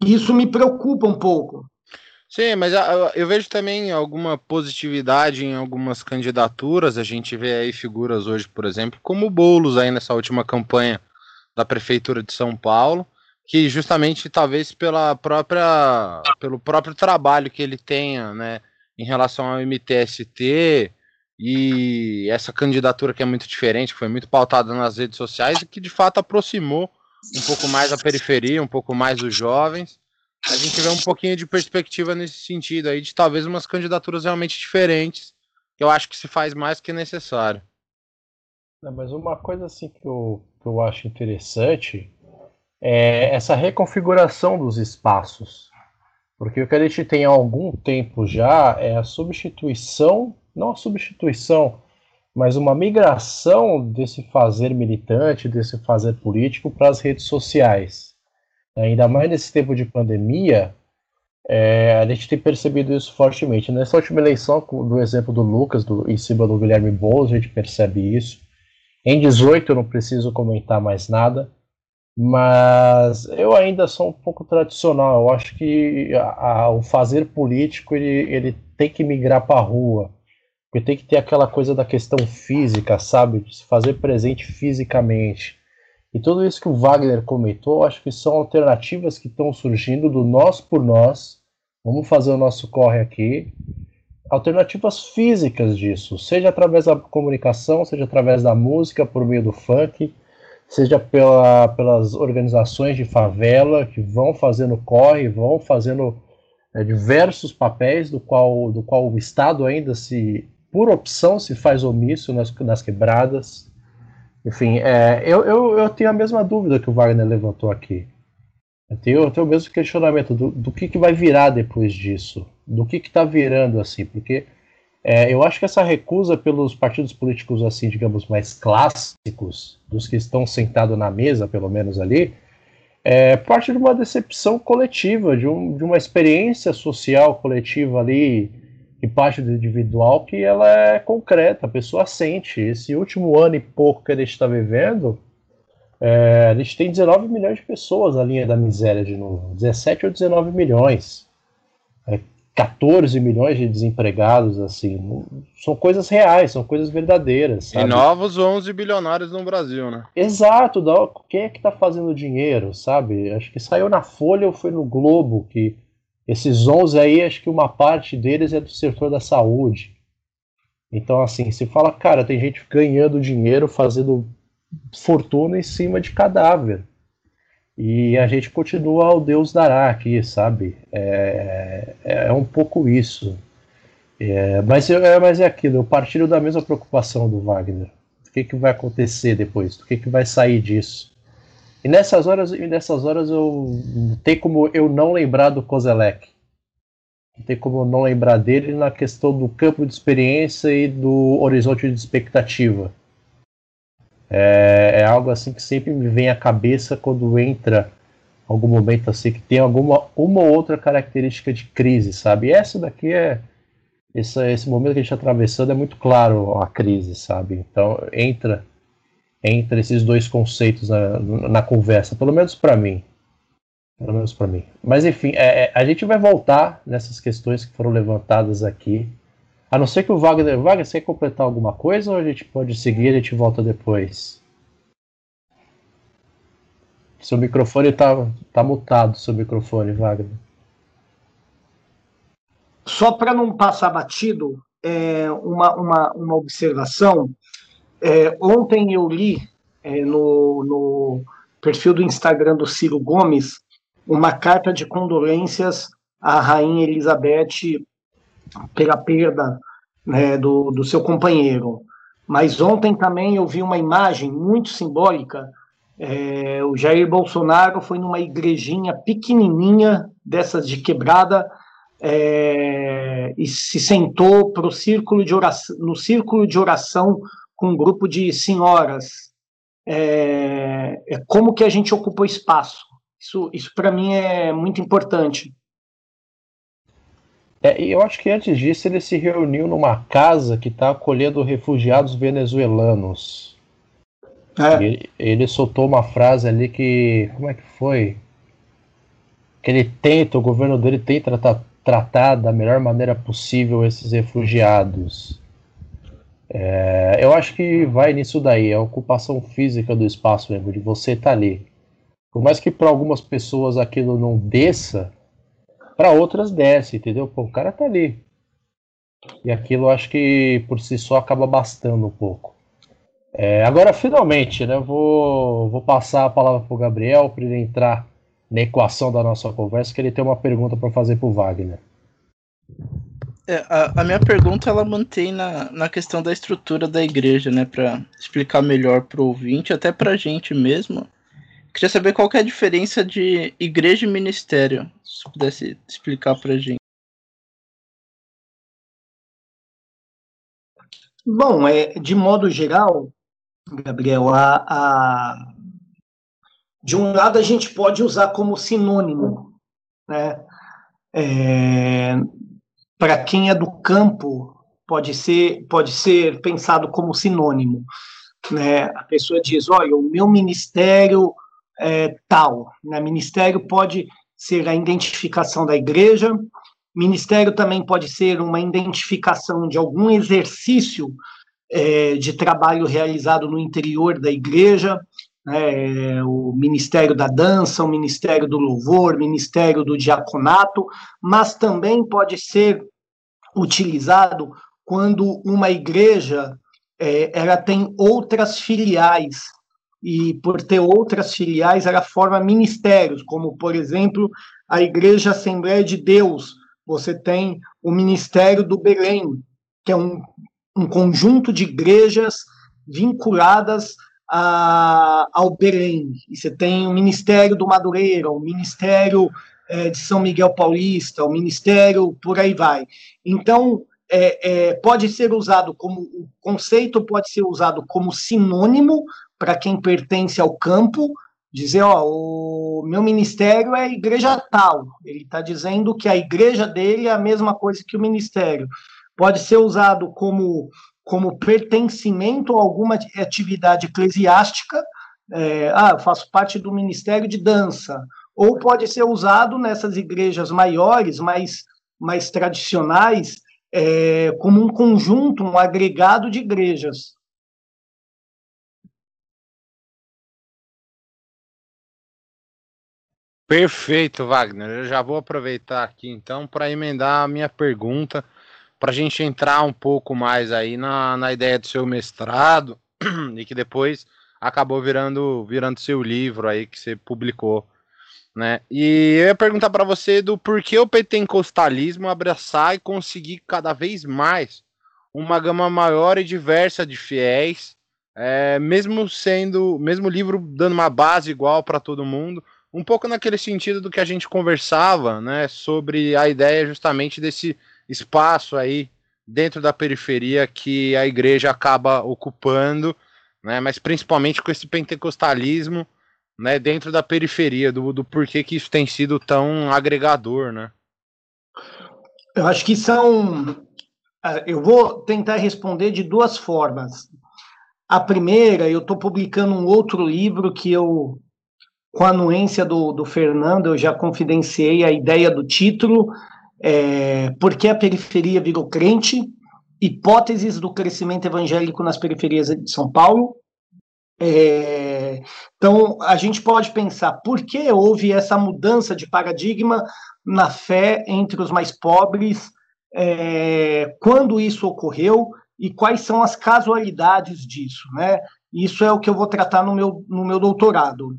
Isso me preocupa um pouco. Sim, mas ah, eu vejo também alguma positividade em algumas candidaturas. A gente vê aí figuras hoje, por exemplo, como o Boulos aí nessa última campanha da prefeitura de São Paulo, que justamente talvez pela própria pelo próprio trabalho que ele tenha, né, em relação ao MTST e essa candidatura que é muito diferente, que foi muito pautada nas redes sociais e que de fato aproximou um pouco mais a periferia, um pouco mais os jovens a gente vê um pouquinho de perspectiva nesse sentido aí, de talvez umas candidaturas realmente diferentes, que eu acho que se faz mais que necessário. Não, mas uma coisa assim que eu, que eu acho interessante é essa reconfiguração dos espaços. Porque o que a gente tem há algum tempo já é a substituição, não a substituição, mas uma migração desse fazer militante, desse fazer político para as redes sociais. Ainda mais nesse tempo de pandemia, é, a gente tem percebido isso fortemente. Nessa última eleição, do exemplo do Lucas, do, em cima do Guilherme Boulos, a gente percebe isso. Em 18 eu não preciso comentar mais nada, mas eu ainda sou um pouco tradicional. Eu acho que a, a, o fazer político ele, ele tem que migrar para a rua, porque tem que ter aquela coisa da questão física, sabe? De se fazer presente fisicamente. E tudo isso que o Wagner comentou, acho que são alternativas que estão surgindo do nós por nós. Vamos fazer o nosso corre aqui. Alternativas físicas disso, seja através da comunicação, seja através da música por meio do funk, seja pela, pelas organizações de favela que vão fazendo corre, vão fazendo é, diversos papéis do qual, do qual o Estado ainda se, por opção, se faz omisso nas, nas quebradas. Enfim, é, eu, eu, eu tenho a mesma dúvida que o Wagner levantou aqui. Eu tenho, eu tenho o mesmo questionamento do, do que, que vai virar depois disso. Do que está virando assim. Porque é, eu acho que essa recusa pelos partidos políticos, assim, digamos, mais clássicos, dos que estão sentados na mesa, pelo menos ali, é parte de uma decepção coletiva, de, um, de uma experiência social coletiva ali e parte do individual que ela é concreta, a pessoa sente. Esse último ano e pouco que a gente está vivendo, é, a gente tem 19 milhões de pessoas na linha da miséria de novo, 17 ou 19 milhões, 14 milhões de desempregados, assim, são coisas reais, são coisas verdadeiras. Sabe? E novos 11 bilionários no Brasil, né? Exato, quem é que está fazendo dinheiro, sabe? Acho que saiu na Folha ou foi no Globo que esses 11 aí, acho que uma parte deles é do setor da saúde. Então, assim, se fala, cara, tem gente ganhando dinheiro, fazendo fortuna em cima de cadáver. E a gente continua ao Deus dará aqui, sabe? É, é, é um pouco isso. É, mas, é, mas é aquilo, eu partilho da mesma preocupação do Wagner. O que, que vai acontecer depois? O que, que vai sair disso? E nessas horas, e nessas horas eu tem como eu não lembrar do Kozelek. Não tem como eu não lembrar dele na questão do campo de experiência e do horizonte de expectativa. É, é algo assim que sempre me vem à cabeça quando entra algum momento assim que tem alguma uma ou outra característica de crise, sabe? E essa daqui é esse, esse momento que a gente está atravessando é muito claro a crise, sabe? Então entra entre esses dois conceitos na, na conversa, pelo menos para mim. Pelo menos para mim. Mas enfim, é, é, a gente vai voltar nessas questões que foram levantadas aqui. A não ser que o Wagner. Wagner, você quer completar alguma coisa ou a gente pode seguir e a gente volta depois? Seu microfone tá, tá mutado, seu microfone, Wagner. Só para não passar batido, é, uma, uma, uma observação. É, ontem eu li é, no, no perfil do Instagram do Ciro Gomes uma carta de condolências à Rainha Elizabeth pela perda né, do, do seu companheiro. Mas ontem também eu vi uma imagem muito simbólica É, o Jair Bolsonaro foi numa igrejinha pequenininha, dessas de quebrada, é, e se sentou pro círculo de oração, no círculo de oração com um grupo de senhoras. É, é como que a gente ocupa o espaço. Isso, isso para mim é muito importante. É, e eu acho que antes disso ele se reuniu numa casa que está acolhendo refugiados venezuelanos. É. Ele, ele, soltou uma frase ali que. Como é que foi? Que ele tenta, o governo dele tenta tratar, tratar da melhor maneira possível esses refugiados. É, eu acho que vai nisso daí, a ocupação física do espaço mesmo, de você estar tá ali. Por mais que para algumas pessoas aquilo não desça, para outras desce, entendeu? Pô, o cara tá ali. E aquilo acho que por si só acaba bastando um pouco. É, agora, finalmente, né, vou, vou passar a palavra para o Gabriel para ele entrar na equação da nossa conversa, que ele tem uma pergunta para fazer para o Wagner. É, a, a, minha pergunta ela mantém na, na questão da estrutura da igreja, né, para explicar melhor para o ouvinte, até para a gente mesmo. Queria saber qual que é a diferença de igreja e ministério, se pudesse explicar para a gente. Bom, é, de modo geral, Gabriel, a, a, de um lado a gente pode usar como sinônimo, né? É, para quem é do campo, pode ser, pode ser pensado como sinônimo. Né? A pessoa diz: olha, o meu ministério é, tal. Né? Ministério pode ser a identificação da igreja, ministério também pode ser uma identificação de algum exercício é, de trabalho realizado no interior da igreja, né? o Ministério da Dança, o Ministério do Louvor, o Ministério do Diaconato, mas também pode ser utilizado quando uma igreja é, ela tem outras filiais e por ter outras filiais, ela forma ministérios, como, por exemplo, a Igreja Assembleia de Deus. Você tem o Ministério do Belém, que é um, um conjunto de igrejas vinculadas a, ao Belém. E você tem o Ministério do Madureira, o Ministério é, de São Miguel Paulista, o Ministério, por aí vai. Então, é, é, pode ser usado como o conceito pode ser usado como sinônimo para quem pertence ao campo, dizer, ó, o meu ministério é igreja tal. Ele está dizendo que a igreja dele é a mesma coisa que o ministério. Pode ser usado como, como pertencimento a alguma atividade eclesiástica. É, ah, eu faço parte do ministério de dança. Ou pode ser usado nessas igrejas maiores, mais, mais tradicionais, é, como um conjunto, um agregado de igrejas. Perfeito, Wagner. Eu já vou aproveitar aqui então para emendar a minha pergunta, para a gente entrar um pouco mais aí na, na ideia do seu mestrado e que depois acabou virando virando seu livro aí que você publicou né? E eu ia perguntar para você do porquê o pentecostalismo abraçar e conseguir cada vez mais uma gama maior e diversa de fiéis, é, mesmo sendo, mesmo livro dando uma base igual para todo mundo, um pouco naquele sentido do que a gente conversava, né, sobre a ideia justamente desse espaço aí dentro da periferia que a igreja acaba ocupando, né, mas principalmente com esse pentecostalismo né, dentro da periferia, do, do porquê que isso tem sido tão agregador, né? Eu acho que são. É, eu vou tentar responder de duas formas. A primeira, eu estou publicando um outro livro que eu, com a anuência do, do Fernando, eu já confidenciei a ideia do título, é, Por que a periferia virou crente? Hipóteses do crescimento evangélico nas periferias de São Paulo. É, então, a gente pode pensar por que houve essa mudança de paradigma na fé entre os mais pobres, é, quando isso ocorreu e quais são as casualidades disso, né? Isso é o que eu vou tratar no meu, no meu doutorado.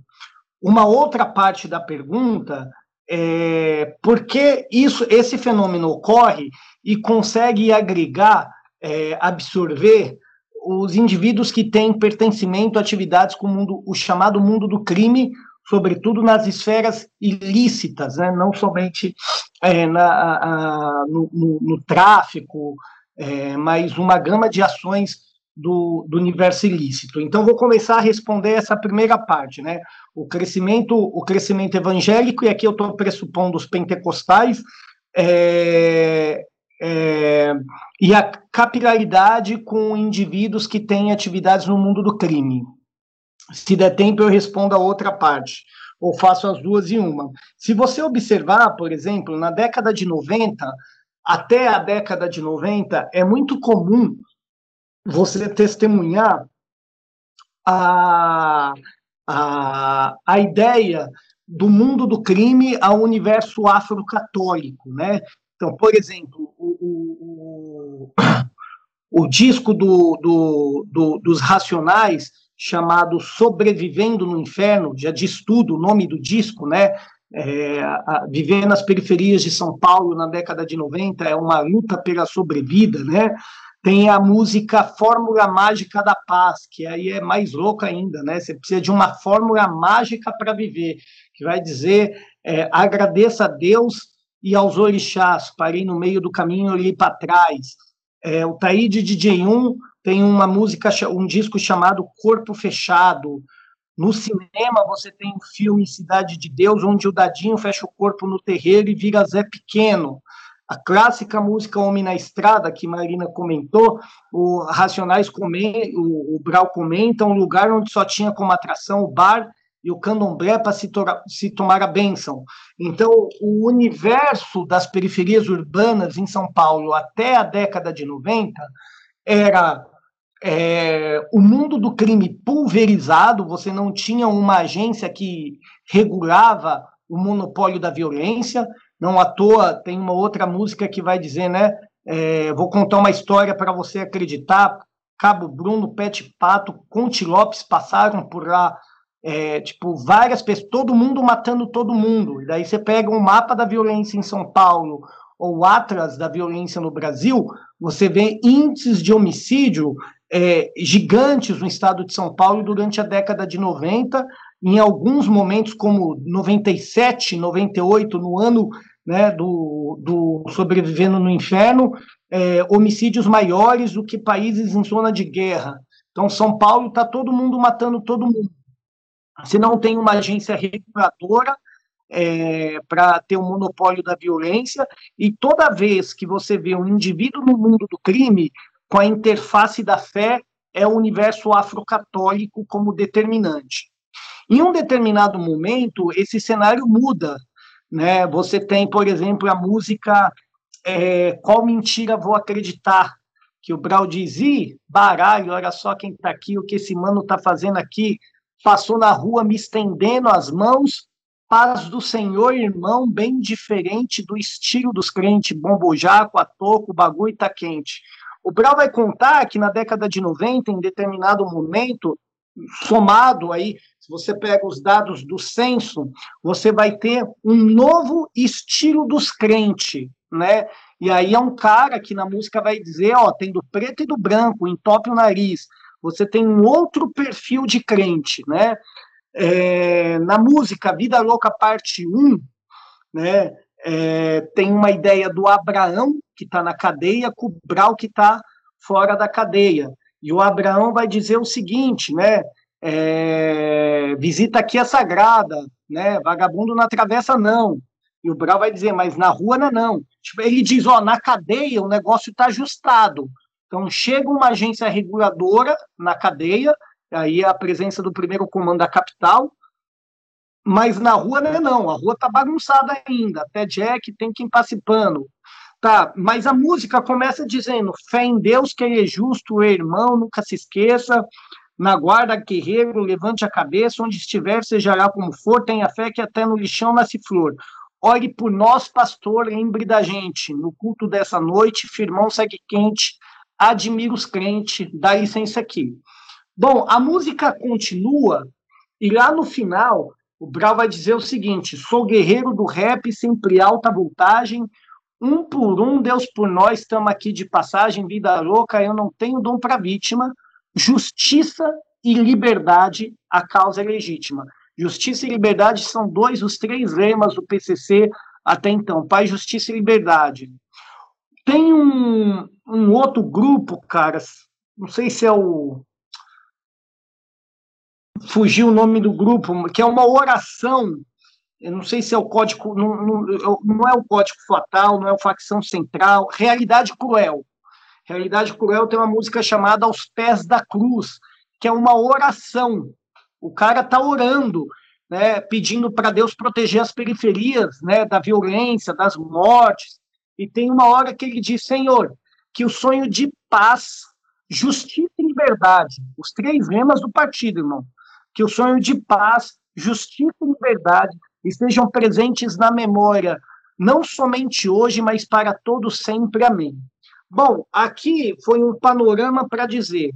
Uma outra parte da pergunta é por que isso, esse fenômeno ocorre e consegue agregar, é, absorver os indivíduos que têm pertencimento a atividades com o, mundo, o chamado mundo do crime, sobretudo nas esferas ilícitas, né? não somente é, na, a, no, no, no, tráfico, é, mas uma gama de ações do, do, universo ilícito. Então, vou começar a responder essa primeira parte, né? O crescimento, o crescimento evangélico, e aqui eu estou pressupondo os pentecostais, é, é, e a capilaridade com indivíduos que têm atividades no mundo do crime. Se der tempo, eu respondo a outra parte, ou faço as duas em uma. Se você observar, por exemplo, na década de 90, até a década de 90, é muito comum você testemunhar a, a, a ideia do mundo do crime ao universo afro-católico, né? Então, por exemplo, o, o, o, disco do, do, do, dos Racionais chamado Sobrevivendo no Inferno, já diz tudo o nome do disco, né? É, a, viver nas periferias de São Paulo na década de 90 é uma luta pela sobrevida, né? Tem a música Fórmula Mágica da Paz, que aí é mais louca ainda, né? Você precisa de uma fórmula mágica para viver, que vai dizer é, agradeça a Deus e aos orixás, parei no meio do caminho, olhei para trás. É, o Taíde DJ1 tem uma música, um disco chamado Corpo Fechado. No cinema, você tem o filme Cidade de Deus, onde o Dadinho fecha o corpo no terreiro e vira Zé Pequeno. A clássica música Homem na Estrada, que Marina comentou, o Racionais comenta, o, o Brau comenta, um lugar onde só tinha como atração o bar e o candomblé para se, se, tomar a bênção. Então, o universo das periferias urbanas em São Paulo até a década de 90 era é, o mundo do crime pulverizado, você não tinha uma agência que regulava o monopólio da violência, não à toa tem uma outra música que vai dizer, né? É, vou contar uma história para você acreditar. Cabo Bruno, Pet Pato, Conte Lopes passaram por lá, é, tipo, várias pessoas, todo mundo matando todo mundo. E daí você pega um mapa da violência em São Paulo, ou Atlas da violência no Brasil, você vê índices de homicídio é, gigantes no estado de São Paulo durante a década de 90, em alguns momentos, como 97, 98, no ano né, do, do Sobrevivendo no Inferno, é, homicídios maiores do que países em zona de guerra. Então, São Paulo está todo mundo matando todo mundo. Se não tem uma agência reguladora é, para ter o um monopólio da violência, e toda vez que você vê um indivíduo no mundo do crime, com a interface da fé é o universo afrocatólico como determinante. Em um determinado momento, esse cenário muda. Né? Você tem, por exemplo, a música é, Qual Mentira Vou Acreditar? Que o Brau diz, Ih, baralho, olha só quem está aqui, o que esse mano está fazendo aqui. Passou na rua me estendendo as mãos, paz do Senhor, irmão, bem diferente do estilo dos crentes, bombojaco, a toco, o bagulho tá quente. O Brau vai contar que na década de 90, em determinado momento, somado aí, se você pega os dados do censo, você vai ter um novo estilo dos crentes, né? E aí é um cara que na música vai dizer, ó, tem do preto e do branco, entope o nariz. Você tem um outro perfil de crente, né? É, na música Vida Louca Parte 1, né? É, tem uma ideia do Abraão, que está na cadeia, com o Brau, que está fora da cadeia. E o Abraão vai dizer o seguinte, né? É, visita aqui a sagrada, né? Vagabundo na travessa não. E o Brau vai dizer, mas na rua não, é não. Tipo, ele diz, ó, na cadeia o negócio está ajustado. Então chega uma agência reguladora na cadeia, aí a presença do primeiro comando da capital, mas na rua não é não, a rua tá bagunçada ainda, até Jack tem que ir pano. Tá, mas a música começa dizendo: fé em Deus, que ele é justo, irmão, nunca se esqueça. Na guarda, guerreiro, levante a cabeça, onde estiver, seja lá como for, tenha fé que até no lixão nasce flor. Ore por nós, pastor, lembre da gente. No culto dessa noite, firmão segue quente, admira os crentes, dá licença aqui. Bom, a música continua, e lá no final, o Brau vai dizer o seguinte: sou guerreiro do rap, sempre alta voltagem, um por um, Deus por nós, estamos aqui de passagem, vida louca, eu não tenho dom para vítima, justiça e liberdade, a causa é legítima. Justiça e liberdade são dois dos três lemas do PCC até então, paz, justiça e liberdade. Tem um, um outro grupo, cara, não sei se é o. Fugiu o nome do grupo, que é uma oração. Eu não sei se é o código. Não, não, não é o código fatal, não é o facção central. Realidade Cruel. Realidade Cruel tem uma música chamada Aos Pés da Cruz, que é uma oração. O cara está orando né, pedindo para Deus proteger as periferias né, da violência, das mortes. E tem uma hora que ele diz: Senhor, que o sonho de paz, justiça e liberdade, os três lemas do partido, irmão, que o sonho de paz, justiça e liberdade estejam presentes na memória, não somente hoje, mas para todos sempre. Amém. Bom, aqui foi um panorama para dizer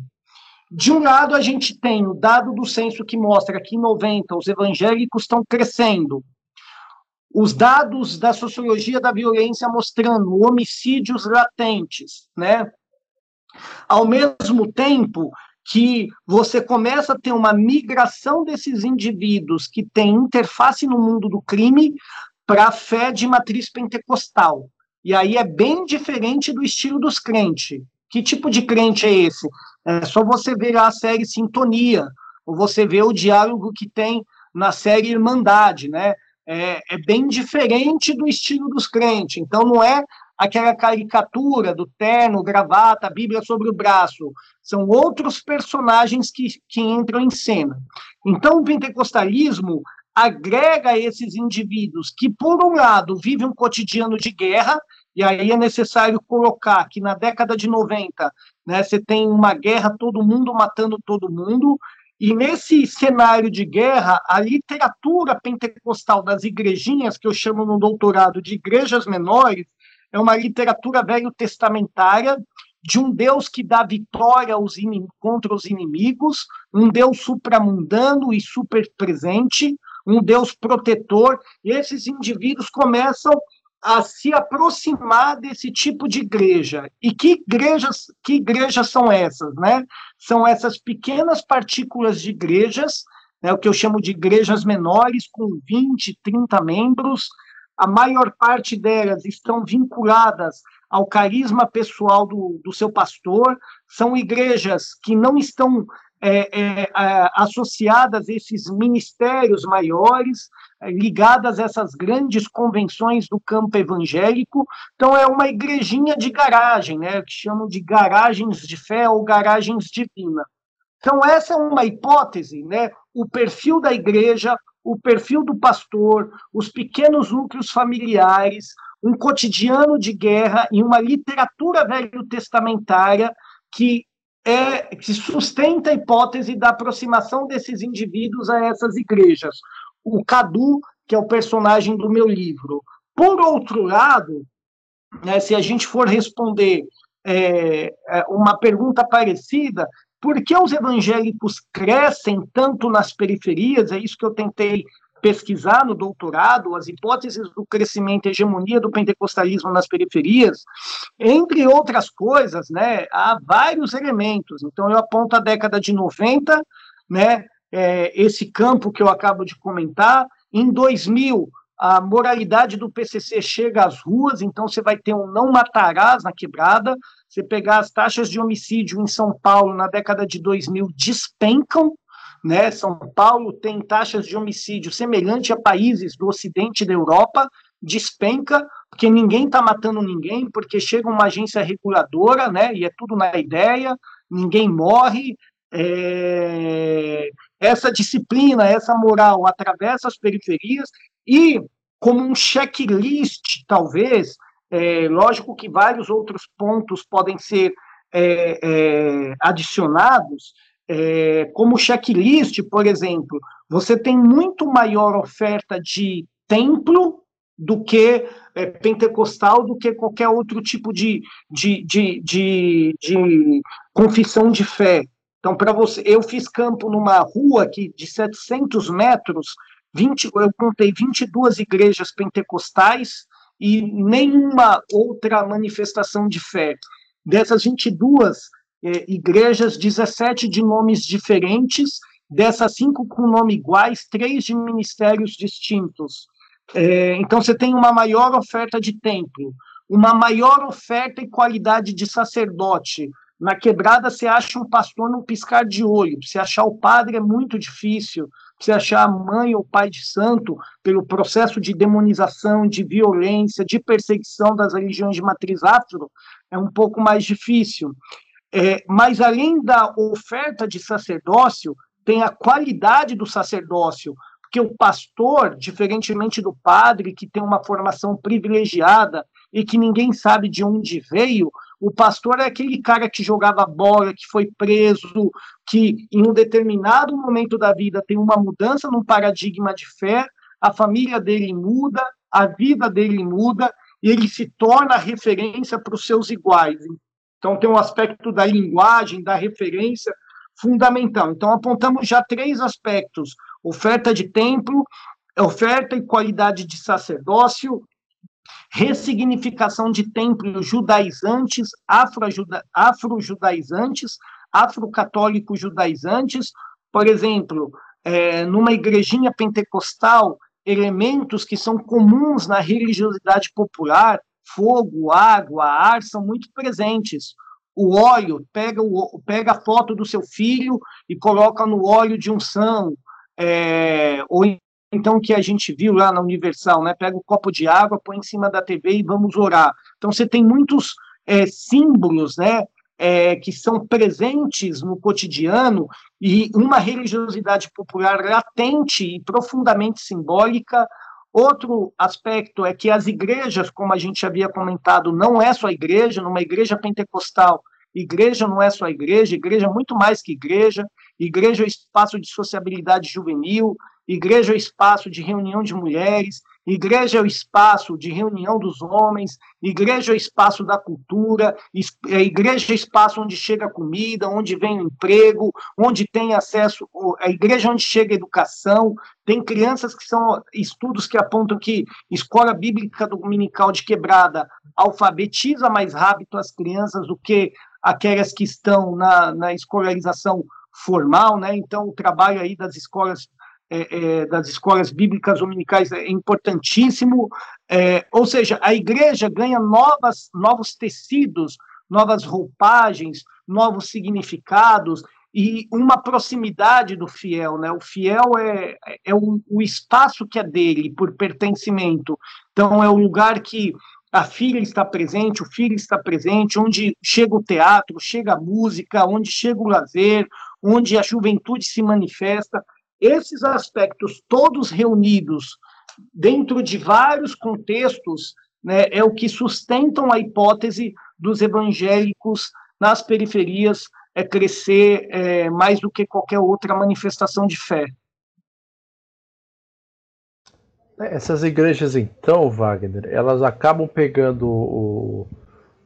de um lado, a gente tem o dado do censo que mostra que em 90 os evangélicos estão crescendo. Os dados da sociologia da violência mostrando homicídios latentes, né? Ao mesmo tempo que você começa a ter uma migração desses indivíduos que têm interface no mundo do crime para a fé de matriz pentecostal. E aí é bem diferente do estilo dos crentes. Que tipo de crente é esse? É só você ver a série Sintonia, ou você vê o diálogo que tem na série Irmandade, né? É, é bem diferente do estilo dos crentes. Então, não é aquela caricatura do terno, gravata, Bíblia sobre o braço. São outros personagens que, que entram em cena. Então, o pentecostalismo agrega esses indivíduos que, por um lado, vivem um cotidiano de guerra, e aí é necessário colocar que na década de 90 né? Você tem uma guerra, todo mundo matando todo mundo, e nesse cenário de guerra, a literatura pentecostal das igrejinhas, que eu chamo no doutorado de igrejas menores, é uma literatura velho-testamentária de um Deus que dá vitória contra os inimigos, um Deus supramundano e super presente, um Deus protetor, e esses indivíduos começam a se aproximar desse tipo de igreja. E que igrejas, que igrejas são essas, né? São essas pequenas partículas de igrejas, né, o que eu chamo de igrejas menores, com 20, 30 membros. A maior parte delas estão vinculadas ao carisma pessoal do, do seu pastor, são igrejas que não estão é, é, associadas a esses ministérios maiores, é, ligadas a essas grandes convenções do campo evangélico. Então, é uma igrejinha de garagem, né, que chamam de garagens de fé ou garagens divina. Então, essa é uma hipótese, né, o perfil da igreja, o perfil do pastor, os pequenos núcleos familiares, um cotidiano de guerra e uma literatura velho-testamentária que é, que sustenta a hipótese da aproximação desses indivíduos a essas igrejas. O Cadu, que é o personagem do meu livro. Por outro lado, né, se a gente for responder é, é uma pergunta parecida, por que os evangélicos crescem tanto nas periferias? É isso que eu tentei pesquisar no doutorado as hipóteses do crescimento e hegemonia do pentecostalismo nas periferias, entre outras coisas, né, há vários elementos. Então, eu aponto a década de 90, né, é, esse campo que eu acabo de comentar. Em 2000, a moralidade do PCC chega às ruas, então você vai ter um não matarás na quebrada. Você pegar as taxas de homicídio em São Paulo na década de 2000 despencam, né? São Paulo tem taxas de homicídio semelhante a países do Ocidente da Europa, despenca, porque ninguém está matando ninguém, porque chega uma agência reguladora, né? E é tudo na ideia, ninguém morre. É... Essa disciplina, essa moral atravessa as periferias e, como um checklist, talvez, é, lógico que vários outros pontos podem ser é, é, adicionados, é, como checklist, por exemplo, você tem muito maior oferta de templo do que é, pentecostal, do que qualquer outro tipo de, de, de, de, de confissão de fé. Então, para você, eu fiz campo numa rua aqui de 700 metros, 20, eu contei 22 igrejas pentecostais e nenhuma outra manifestação de fé. Dessas 22, é, igrejas, 17 de nomes diferentes, dessas cinco com nome iguais, três de ministérios distintos. É, então, você tem uma maior oferta de templo, uma maior oferta e qualidade de sacerdote. Na quebrada, você acha um pastor num piscar de olho. Você achar o padre é muito difícil. Você achar mãe ou pai de santo, pelo processo de demonização, de violência, de perseguição das religiões de matriz afro, é um pouco mais difícil. É, mas, além da oferta de sacerdócio, tem a qualidade do sacerdócio, porque o pastor, diferentemente do padre, que tem uma formação privilegiada e que ninguém sabe de onde veio, o pastor é aquele cara que jogava bola, que foi preso, que em um determinado momento da vida tem uma mudança num paradigma de fé, a família dele muda, a vida dele muda, e ele se torna referência para os seus iguais. Então, tem um aspecto da linguagem, da referência fundamental. Então, apontamos já três aspectos oferta de templo, oferta e qualidade de sacerdócio, ressignificação de templos judaizantes, afro-judaizantes, afro-católicos judaizantes, por exemplo, é, numa igrejinha pentecostal, elementos que são comuns na religiosidade popular, fogo, água, ar, são muito presentes. O óleo, pega, o, pega a foto do seu filho e coloca no óleo de unção, é, ou então que a gente viu lá na Universal, né? Pega o um copo de água, põe em cima da TV e vamos orar. Então você tem muitos é, símbolos, né? É, que são presentes no cotidiano e uma religiosidade popular latente e profundamente simbólica. Outro aspecto é que as igrejas, como a gente havia comentado, não é só igreja, numa igreja pentecostal, igreja não é só igreja, igreja é muito mais que igreja, igreja é espaço de sociabilidade juvenil, igreja é espaço de reunião de mulheres, igreja é o espaço de reunião dos homens, igreja é o espaço da cultura, é, igreja é o espaço onde chega comida, onde vem o emprego, onde tem acesso, a igreja é onde chega a educação, tem crianças que são estudos que apontam que escola bíblica dominical de quebrada alfabetiza mais rápido as crianças do que aquelas que estão na, na escolarização formal, né? Então, o trabalho aí das escolas é, é, das escolas bíblicas dominicais é importantíssimo. É, ou seja, a igreja ganha novas, novos tecidos, novas roupagens, novos significados e uma proximidade do fiel, né? O fiel é, é o, o espaço que é dele por pertencimento. Então é o lugar que a filha está presente, o filho está presente, onde chega o teatro, chega a música, onde chega o lazer, onde a juventude se manifesta. Esses aspectos todos reunidos dentro de vários contextos né, é o que sustentam a hipótese dos evangélicos nas periferias é crescer é, mais do que qualquer outra manifestação de fé. Essas igrejas, então, Wagner, elas acabam pegando o,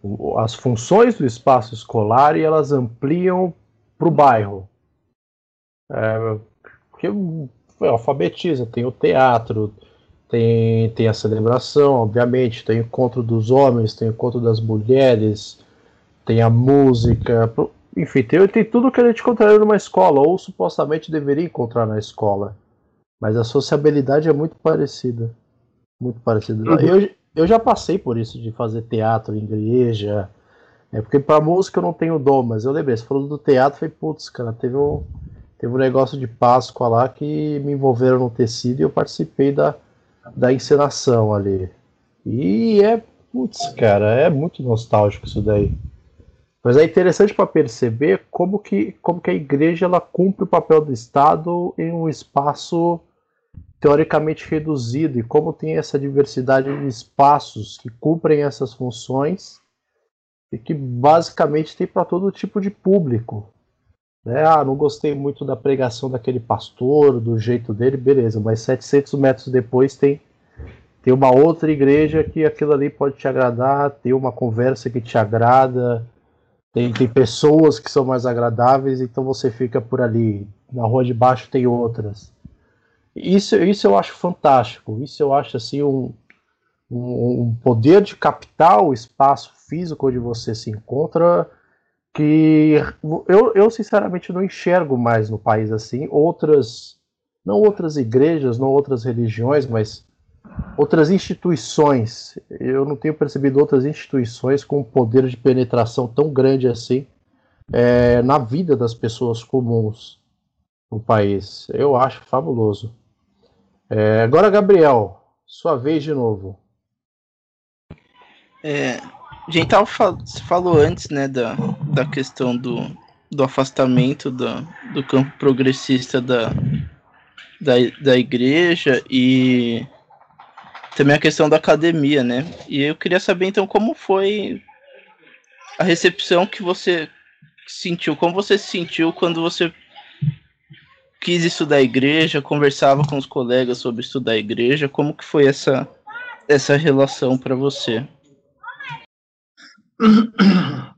o, as funções do espaço escolar e elas ampliam para o bairro. É, porque é, alfabetiza, tem o teatro, tem, tem a celebração, obviamente, tem o encontro dos homens, tem o encontro das mulheres, tem a música, enfim, tem, tem tudo que a gente encontraria numa escola, ou supostamente deveria encontrar na escola. Mas a sociabilidade é muito parecida. Muito parecida. Uhum. Eu, eu já passei por isso, de fazer teatro em igreja. É porque pra música eu não tenho dom, mas eu lembrei, você falou do teatro, foi putz, cara, teve um, teve um negócio de Páscoa lá que me envolveram no tecido e eu participei da, da encenação ali. E é, putz, cara, é muito nostálgico isso daí. Mas é interessante para perceber como que, como que a igreja ela cumpre o papel do Estado em um espaço teoricamente reduzido e como tem essa diversidade de espaços que cumprem essas funções e que basicamente tem para todo tipo de público. Né? Ah, não gostei muito da pregação daquele pastor, do jeito dele, beleza, mas 700 metros depois tem, tem uma outra igreja que aquilo ali pode te agradar, tem uma conversa que te agrada, tem, tem pessoas que são mais agradáveis, então você fica por ali. Na rua de baixo tem outras. Isso, isso eu acho fantástico. Isso eu acho assim um, um, um poder de captar o espaço físico onde você se encontra que eu, eu sinceramente não enxergo mais no país assim outras não outras igrejas, não outras religiões, mas outras instituições. Eu não tenho percebido outras instituições com um poder de penetração tão grande assim é, na vida das pessoas comuns no país. Eu acho fabuloso. É, agora, Gabriel, sua vez de novo. É, a gente tava falou antes, né, da, da questão do, do afastamento da, do campo progressista da, da, da igreja e também a questão da academia, né? E eu queria saber então como foi a recepção que você sentiu, como você se sentiu quando você quis estudar a igreja, conversava com os colegas sobre estudar a igreja, como que foi essa essa relação para você?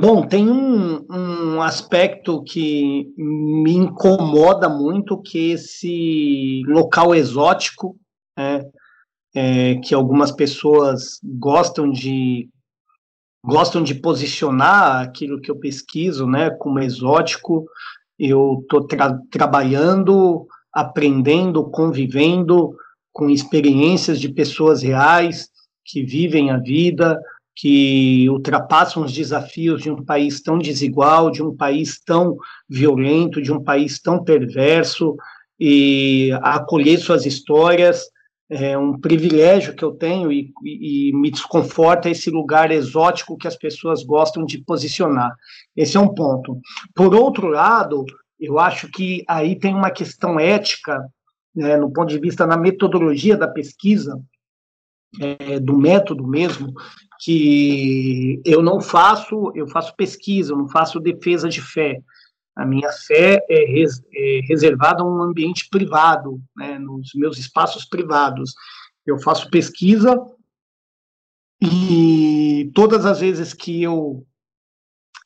Bom, tem um, um, aspecto que me incomoda muito, que esse local exótico, né, é, que algumas pessoas gostam de gostam de posicionar aquilo que eu pesquiso, né, como exótico. Eu estou tra trabalhando, aprendendo, convivendo com experiências de pessoas reais que vivem a vida, que ultrapassam os desafios de um país tão desigual, de um país tão violento, de um país tão perverso, e acolher suas histórias é um privilégio que eu tenho e, e, me desconforta esse lugar exótico que as pessoas gostam de posicionar. Esse é um ponto. Por outro lado, eu acho que aí tem uma questão ética, né, no ponto de vista na metodologia da pesquisa, é, do método mesmo, que eu não faço, eu faço pesquisa, eu não faço defesa de fé. A minha fé é, res, é reservada a um ambiente privado, né, nos meus espaços privados. Eu faço pesquisa e todas as vezes que eu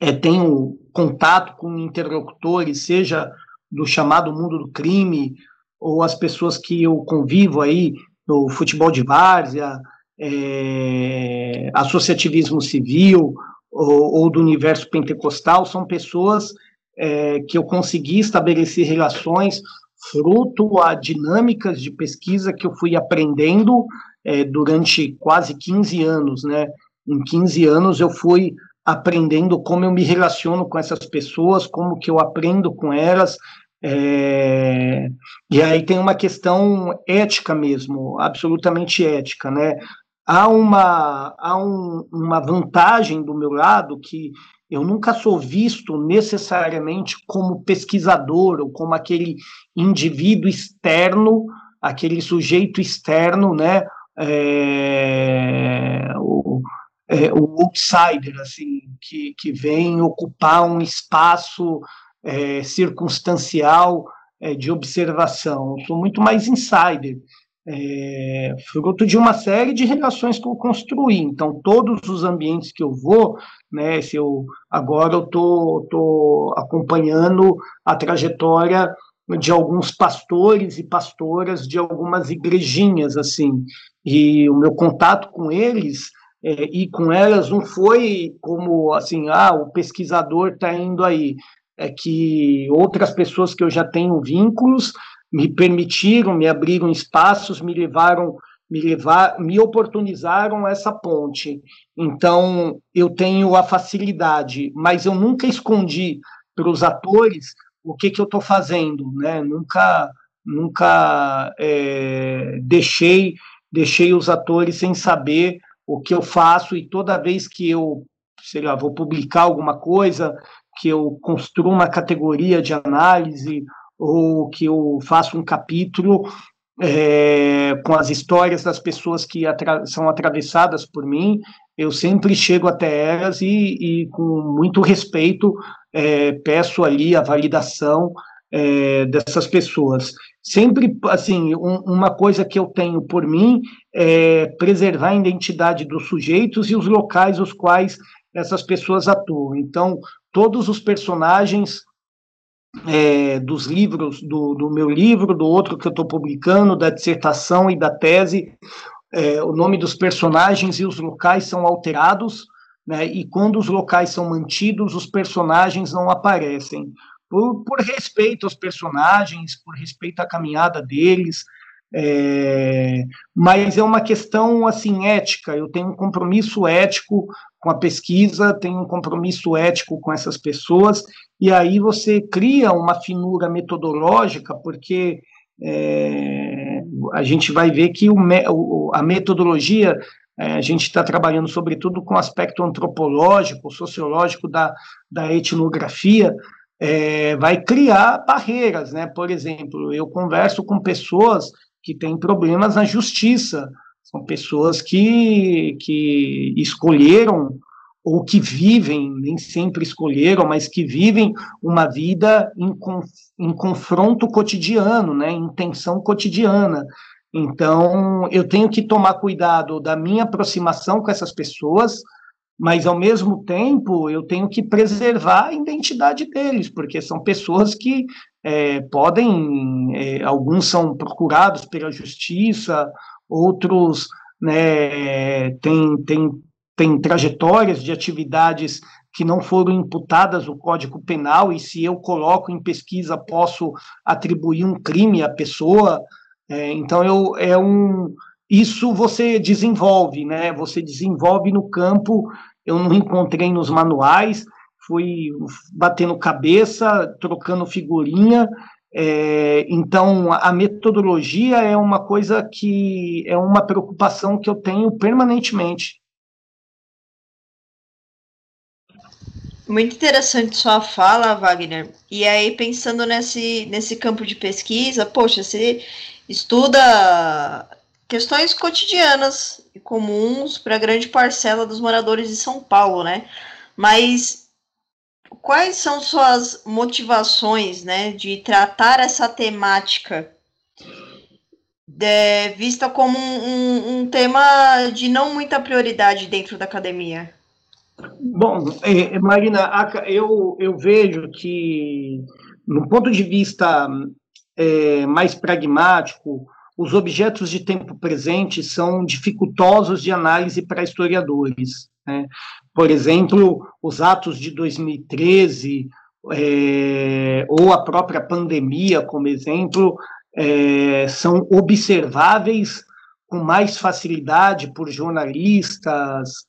é, tenho contato com interlocutores, seja do chamado mundo do crime, ou as pessoas que eu convivo aí no futebol de várzea, é, associativismo civil ou, ou, do universo pentecostal, são pessoas é, que eu consegui estabelecer relações fruto a dinâmicas de pesquisa que eu fui aprendendo é, durante quase 15 anos, né? Em 15 anos eu fui aprendendo como eu me relaciono com essas pessoas, como que eu aprendo com elas, é, e aí tem uma questão ética mesmo, absolutamente ética, né? Há uma, há um, uma vantagem do meu lado que eu nunca sou visto necessariamente como pesquisador ou como aquele indivíduo externo, aquele sujeito externo, né? É, o, é, o outsider, assim, que, que vem ocupar um espaço é, circunstancial é, de observação. Eu sou muito mais insider é, fruto de uma série de relações que eu construí. Então, todos os ambientes que eu vou, né, se eu agora eu tô, tô acompanhando a trajetória de alguns pastores e pastoras de algumas igrejinhas, assim, e o meu contato com eles é, e com elas não foi como assim, ah, o pesquisador está indo aí, é que outras pessoas que eu já tenho vínculos me permitiram, me abriram espaços, me levaram, me levar, me oportunizaram essa ponte. Então, eu tenho a facilidade, mas eu nunca escondi para os atores o que, que eu estou fazendo, né? Nunca, nunca é, deixei, deixei os atores sem saber o que eu faço e toda vez que eu, sei lá, vou publicar alguma coisa, que eu construo uma categoria de análise ou que eu faço um capítulo é, com as histórias das pessoas que atra são atravessadas por mim, eu sempre chego até elas e, e com muito respeito é, peço ali a validação é, dessas pessoas. Sempre, assim, um, uma coisa que eu tenho por mim é preservar a identidade dos sujeitos e os locais os quais essas pessoas atuam. Então, todos os personagens é, dos livros, do, do, meu livro, do outro que eu estou publicando, da dissertação e da tese, é, o nome dos personagens e os locais são alterados né? E quando os locais são mantidos, os personagens não aparecem. Por, por respeito aos personagens, por respeito à caminhada deles, é, mas é uma questão assim ética. Eu tenho um compromisso ético com a pesquisa, tenho um compromisso ético com essas pessoas, e aí você cria uma finura metodológica, porque é, a gente vai ver que o, a metodologia é, a gente está trabalhando, sobretudo, com o aspecto antropológico, sociológico da, da etnografia, é, vai criar barreiras, né? Por exemplo, eu converso com pessoas que têm problemas na justiça, são pessoas que, que escolheram ou que vivem, nem sempre escolheram, mas que vivem uma vida em, em confronto cotidiano, né, em tensão cotidiana. Então, eu tenho que tomar cuidado da minha aproximação com essas pessoas, mas, ao mesmo tempo, eu tenho que preservar a identidade deles, porque são pessoas que é, podem, é, alguns são procurados pela justiça, outros né, têm, têm, têm trajetórias de atividades que não foram imputadas no Código Penal, e se eu coloco em pesquisa, posso atribuir um crime à pessoa, é, então, eu, é um, isso você desenvolve, né? Você desenvolve no campo. Eu não encontrei nos manuais, fui batendo cabeça, trocando figurinha. É, então, a metodologia é uma coisa que é uma preocupação que eu tenho permanentemente. Muito interessante sua fala, Wagner. E aí, pensando nesse, nesse campo de pesquisa, poxa, você estuda questões cotidianas e comuns para grande parcela dos moradores de São Paulo, né? Mas quais são suas motivações, né, de tratar essa temática de, vista como um, um, um, tema de não muita prioridade dentro da academia? Bom, é, Marina, eu, eu vejo que, no ponto de vista é, mais pragmático, os objetos de tempo presente são dificultosos de análise para historiadores. Né? Por exemplo, os atos de 2013, é, ou a própria pandemia, como exemplo, é, são observáveis com mais facilidade por jornalistas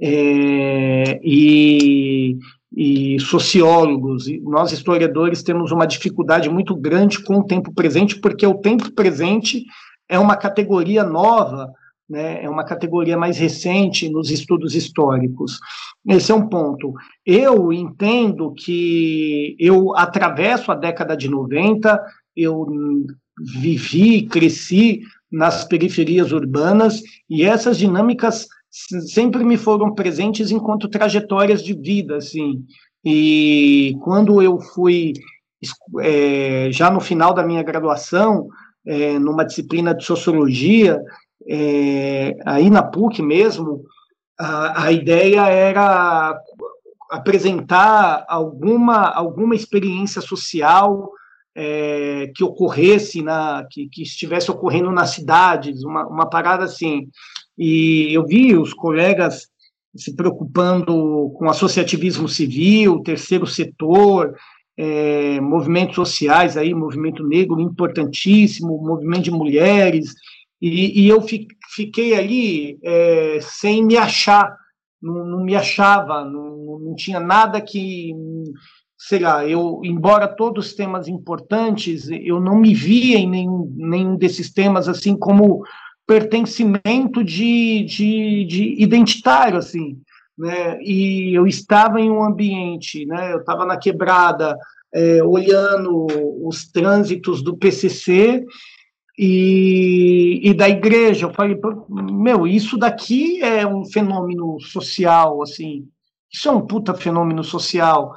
é, e, e sociólogos, e nós historiadores temos uma dificuldade muito grande com o tempo presente, porque o tempo presente é uma categoria nova, né, é uma categoria mais recente nos estudos históricos. Esse é um ponto. Eu entendo que eu atravesso a década de 90, eu vivi, cresci nas periferias urbanas, e essas dinâmicas sempre me foram presentes enquanto trajetórias de vida, assim. E quando eu fui, é, já no final da minha graduação, é, numa disciplina de sociologia, é, aí na PUC mesmo, a, a ideia era apresentar alguma, alguma experiência social é, que ocorresse, na, que, que estivesse ocorrendo nas cidades, uma, uma parada assim. E eu vi os colegas se preocupando com associativismo civil, terceiro setor, é, movimentos sociais aí, movimento negro importantíssimo, movimento de mulheres, e, e eu fi, fiquei ali é, sem me achar, não, não me achava, não, não, tinha nada que, sei lá, eu, embora todos os temas importantes, eu não me via em nenhum, nenhum desses temas assim como pertencimento de, de, de identitário, assim, né? E eu estava em um ambiente, né? Eu estava na quebrada, é, olhando os trânsitos do PCC e, e da igreja. Eu falei, meu, isso daqui é um fenômeno social, assim, isso é um puta fenômeno social.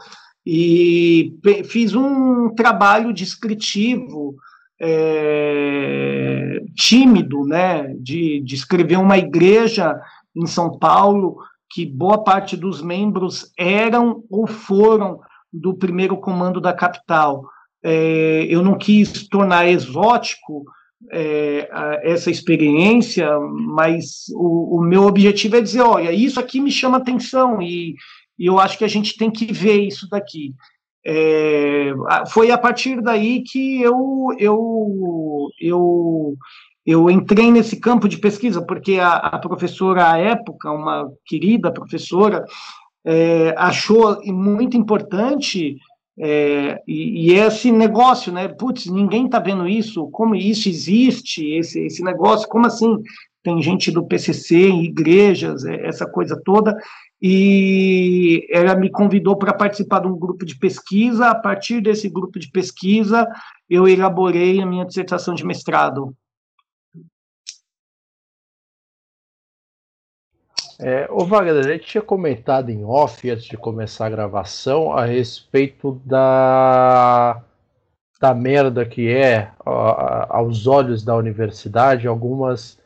E fiz um trabalho descritivo é, tímido, né, de, de escrever uma igreja em São Paulo que boa parte dos membros eram ou foram do primeiro comando da capital. É, eu não quis tornar exótico, é, essa experiência, mas o, o, meu objetivo é dizer, olha, isso aqui me chama atenção e, e eu acho que a gente tem que ver isso daqui. É, foi a partir daí que eu, eu, eu, eu entrei nesse campo de pesquisa, porque a, a professora, à época, uma querida professora, é, achou muito importante é, e, e, esse negócio, né? Putz, ninguém está vendo isso, como isso existe, esse, esse negócio, como assim? Tem gente do PCC igrejas, é, essa coisa toda, e ela me convidou para participar de um grupo de pesquisa. A partir desse grupo de pesquisa, eu elaborei a minha dissertação de mestrado. É, o Wagner, a gente tinha comentado em off antes de começar a gravação a respeito da, da merda que é, aos olhos da universidade, algumas,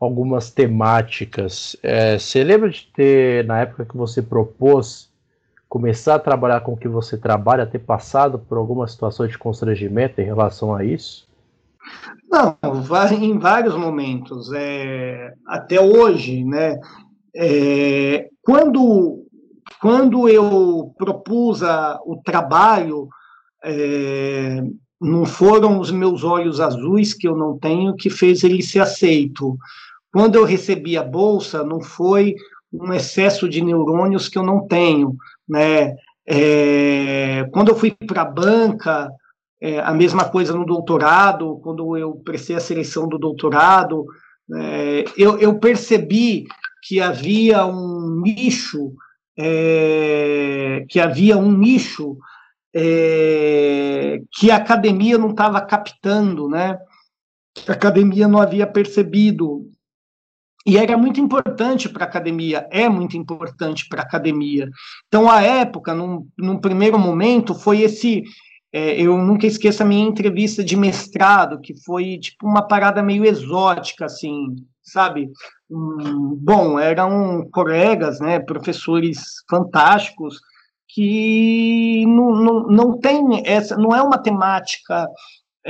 algumas temáticas. É, você lembra de ter, na época que você propôs, começar a trabalhar com o que você trabalha, ter passado por alguma situação de constrangimento em relação a isso? Não, em vários momentos. É, até hoje, né? É, quando, quando eu propus a, o trabalho, é, não foram os meus olhos azuis, que eu não tenho, que fez ele ser aceito. Quando eu recebi a bolsa, não foi um excesso de neurônios que eu não tenho. Né? É, quando eu fui para a banca, é, a mesma coisa no doutorado, quando eu prestei a seleção do doutorado, é, eu, eu, percebi que havia um nicho, é, que havia um nicho é, que a academia não estava captando, né? A academia não havia percebido. E era muito importante para a academia, é muito importante para a academia. Então, à época, num, num primeiro momento, foi esse. É, eu nunca esqueço a minha entrevista de mestrado, que foi tipo uma parada meio exótica, assim, sabe? Bom, eram colegas, né, professores fantásticos, que não, não, não tem essa, não é uma temática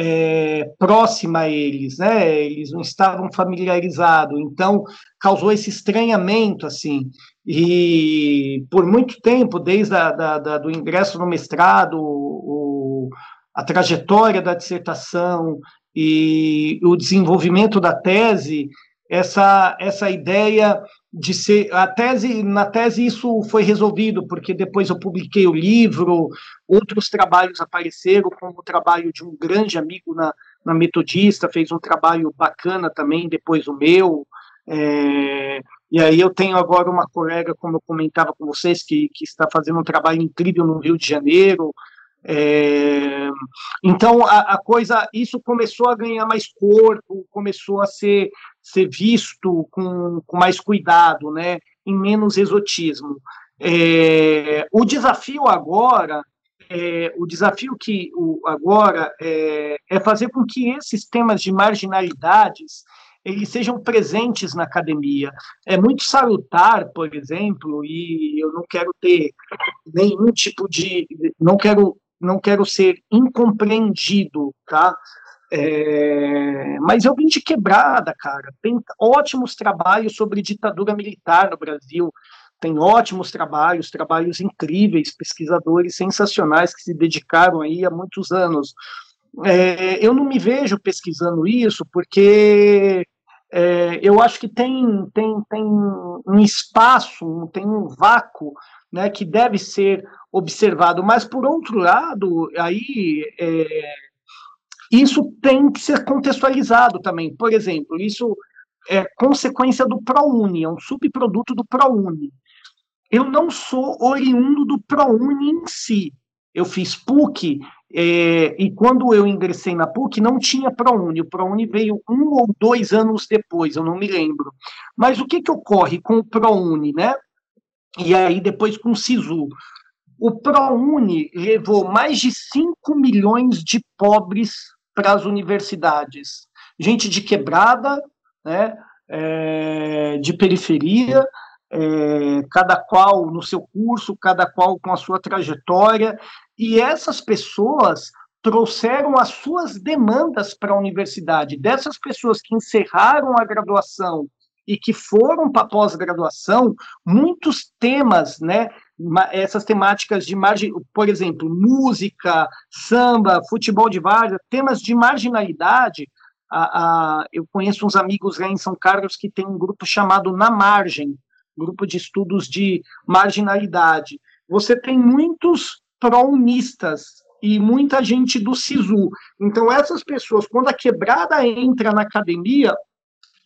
é, próxima a eles, né? Eles não estavam familiarizados, então causou esse estranhamento, assim. E por muito tempo, desde a, da, da, do ingresso no mestrado, o, a trajetória da dissertação e o desenvolvimento da tese, essa, essa ideia de ser a tese na tese isso foi resolvido porque depois eu publiquei o livro outros trabalhos apareceram como o trabalho de um grande amigo na, na metodista fez um trabalho bacana também depois o meu é, e aí eu tenho agora uma colega como eu comentava com vocês que, que está fazendo um trabalho incrível no Rio de Janeiro é, então a, a, coisa, isso começou a ganhar mais corpo, começou a ser, ser visto com, com mais cuidado, né, em menos exotismo. É, o desafio agora, é, o desafio que o, agora é, é fazer com que esses temas de marginalidades eles sejam presentes na academia. É muito salutar, por exemplo, e eu não quero ter nenhum tipo de, não quero não quero ser incompreendido, tá? É, mas eu vim de quebrada, cara. Tem ótimos trabalhos sobre ditadura militar no Brasil. Tem ótimos trabalhos, trabalhos incríveis, pesquisadores sensacionais que se dedicaram aí há muitos anos. É, eu não me vejo pesquisando isso porque é, eu acho que tem, tem, tem um espaço, tem um vácuo né, que deve ser observado. Mas, por outro lado, aí é, isso tem que ser contextualizado também. Por exemplo, isso é consequência do ProUni, é um subproduto do ProUni. Eu não sou oriundo do ProUni em si. Eu fiz PUC, é, e quando eu ingressei na PUC, não tinha ProUni. O ProUni veio um ou dois anos depois, eu não me lembro. Mas o que, que ocorre com o ProUni, né? E aí depois com o SISU. O ProUni levou mais de 5 milhões de pobres para as universidades. Gente de quebrada, né, é, de periferia, é, cada qual no seu curso, cada qual com a sua trajetória, e essas pessoas trouxeram as suas demandas para a universidade. Dessas pessoas que encerraram a graduação e que foram para pós-graduação, muitos temas, né, essas temáticas de margem, por exemplo, música, samba, futebol de várzea, temas de marginalidade. A, a, eu conheço uns amigos lá em São Carlos que tem um grupo chamado Na Margem, grupo de estudos de marginalidade. Você tem muitos pró-unistas e muita gente do SISU. Então, essas pessoas, quando a quebrada entra na academia,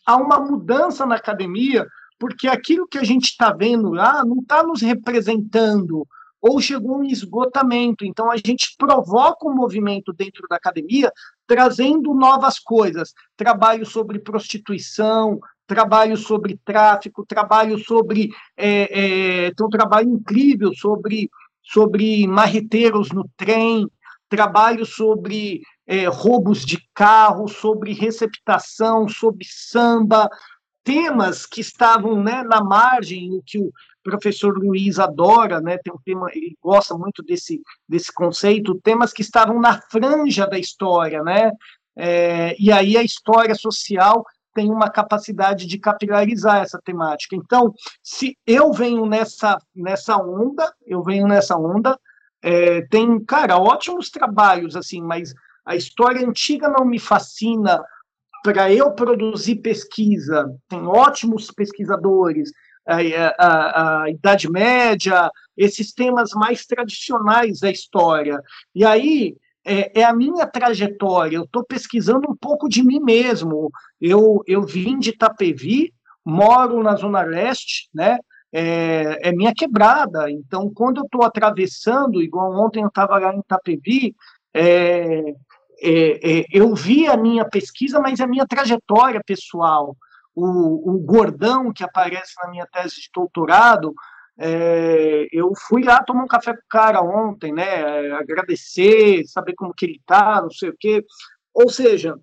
há uma mudança na academia, porque aquilo que a gente está vendo lá não está nos representando, ou chegou um esgotamento. Então, a gente provoca um movimento dentro da academia, trazendo novas coisas. Trabalho sobre prostituição, trabalho sobre tráfico, trabalho sobre. É, é, tem um trabalho incrível sobre sobre marreteiros no trem, trabalho sobre é, roubos de carro, sobre receptação, sobre samba, temas que estavam né, na margem, o que o professor Luiz adora, né, tem um tema, ele gosta muito desse, desse conceito, temas que estavam na franja da história, né, é, e aí a história social tem uma capacidade de capilarizar essa temática. Então, se eu venho nessa, nessa onda, eu venho nessa onda, é, tem, cara, ótimos trabalhos, assim, mas a história antiga não me fascina para eu produzir pesquisa. Tem ótimos pesquisadores, a, a, a, Idade Média, esses temas mais tradicionais da história. E aí é, é a minha trajetória, eu estou pesquisando um pouco de mim mesmo. Eu, eu vim de Itapevi, moro na Zona Leste, né? É, é minha quebrada. Então, quando eu estou atravessando, igual ontem eu estava lá em Itapevi, é, é, é, eu vi a minha pesquisa, mas a minha trajetória pessoal. O, o gordão que aparece na minha tese de doutorado, é, eu fui lá tomar um café com o cara ontem, né? Agradecer, saber como que ele tá, não sei o quê. Ou seja,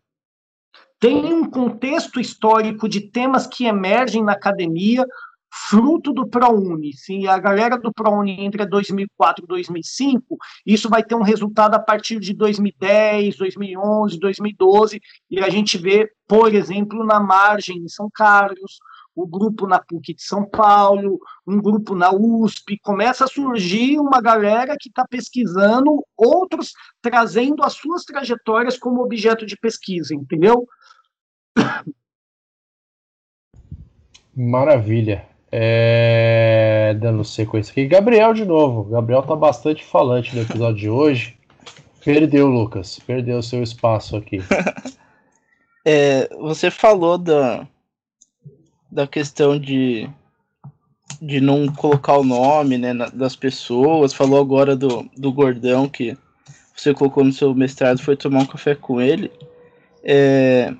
tem um contexto histórico de temas que emergem na academia, fruto do ProUni. Se a galera do ProUni entre 2004 e 2005, isso vai ter um resultado a partir de 2010, 2011, 2012, e a gente vê, por exemplo, na margem em São Carlos, o grupo na PUC de São Paulo, um grupo na USP, começa a surgir uma galera que está pesquisando, outros trazendo as suas trajetórias como objeto de pesquisa, entendeu? Maravilha. É... Dando sequência aqui. Gabriel de novo. Gabriel tá bastante falante no episódio de hoje. Perdeu, Lucas. Perdeu seu espaço aqui. é, você falou da, da questão de, de não colocar o nome né, das pessoas, falou agora do, do gordão que você colocou no seu mestrado, foi tomar um café com ele. É,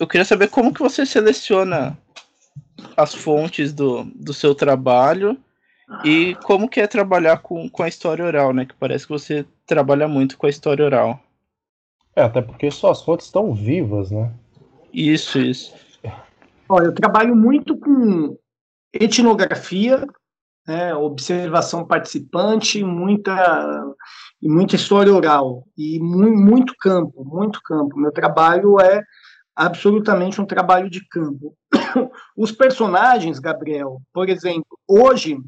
eu queria saber como que você seleciona as fontes do, do seu trabalho e como que é trabalhar com, com a história oral, né? Que parece que você trabalha muito com a história oral. É, até porque suas fontes estão vivas, né? Isso, isso. Olha, eu trabalho muito com etnografia, né, observação participante, muita e muita história oral e muito, muito campo, muito campo. Meu trabalho é absolutamente um trabalho de campo. Os personagens, Gabriel, por exemplo, hoje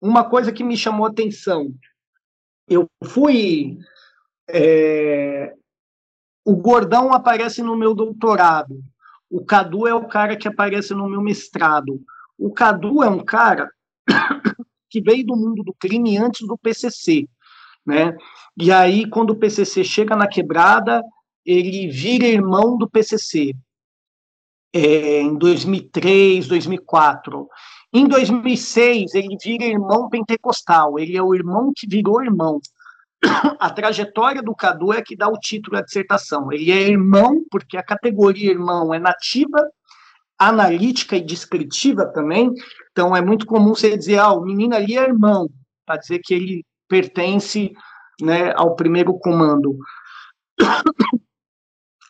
uma coisa que me chamou atenção, eu fui é, o Gordão aparece no meu doutorado. O Cadu é o cara que aparece no meu mestrado. O Cadu é um cara que veio do mundo do crime antes do PCC, né? E aí, quando o PCC chega na quebrada, ele vira irmão do PCC. É, em 2003, 2004. Em 2006, ele vira irmão pentecostal. Ele é o irmão que virou irmão a trajetória do Cadu é que dá o título à dissertação. Ele é irmão, porque a categoria irmão é nativa, analítica e descritiva também. Então, é muito comum você dizer, ah, o menino ali é irmão, para dizer que ele pertence né, ao primeiro comando.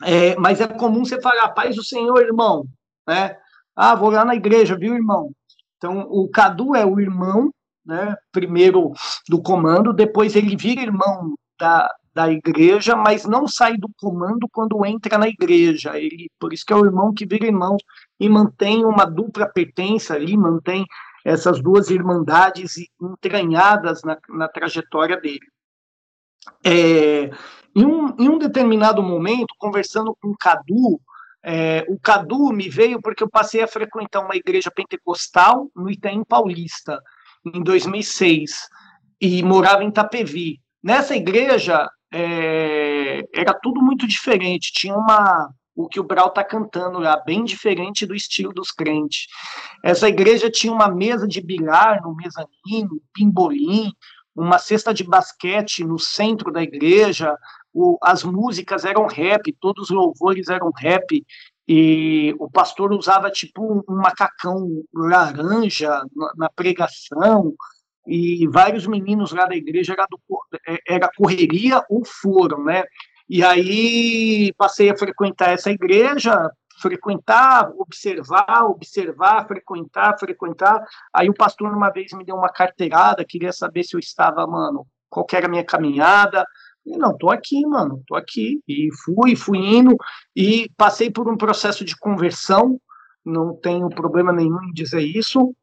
É, mas é comum você falar, paz do Senhor, irmão. Né? Ah, vou lá na igreja, viu, irmão? Então, o Cadu é o irmão, né, primeiro do comando, depois ele vira irmão da, da igreja, mas não sai do comando quando entra na igreja. Ele, por isso que é o irmão que vira irmão e mantém uma dupla pertença ali, mantém essas duas irmandades entranhadas na, na trajetória dele. É, em, um, em um determinado momento, conversando com o Cadu, é, o Cadu me veio porque eu passei a frequentar uma igreja pentecostal no Itaim Paulista, em 2006, e morava em Itapevi. Nessa igreja, é, era tudo muito diferente, tinha uma, o que o Brau está cantando lá, bem diferente do estilo dos crentes. Essa igreja tinha uma mesa de bilhar no mezanino, pimbolim, uma cesta de basquete no centro da igreja, o, as músicas eram rap, todos os louvores eram rap, e o pastor usava tipo um macacão laranja na, na pregação, e vários meninos lá da igreja era, do, é, era correria ou foram, né? E aí passei a frequentar essa igreja, frequentar, observar, observar, frequentar, frequentar. Aí o pastor uma vez me deu uma carteirada, queria saber se eu estava, mano, qual era a minha caminhada. E não, tô aqui, mano, tô aqui. E fui, fui indo e passei por um processo de conversão, não tenho problema nenhum em dizer isso.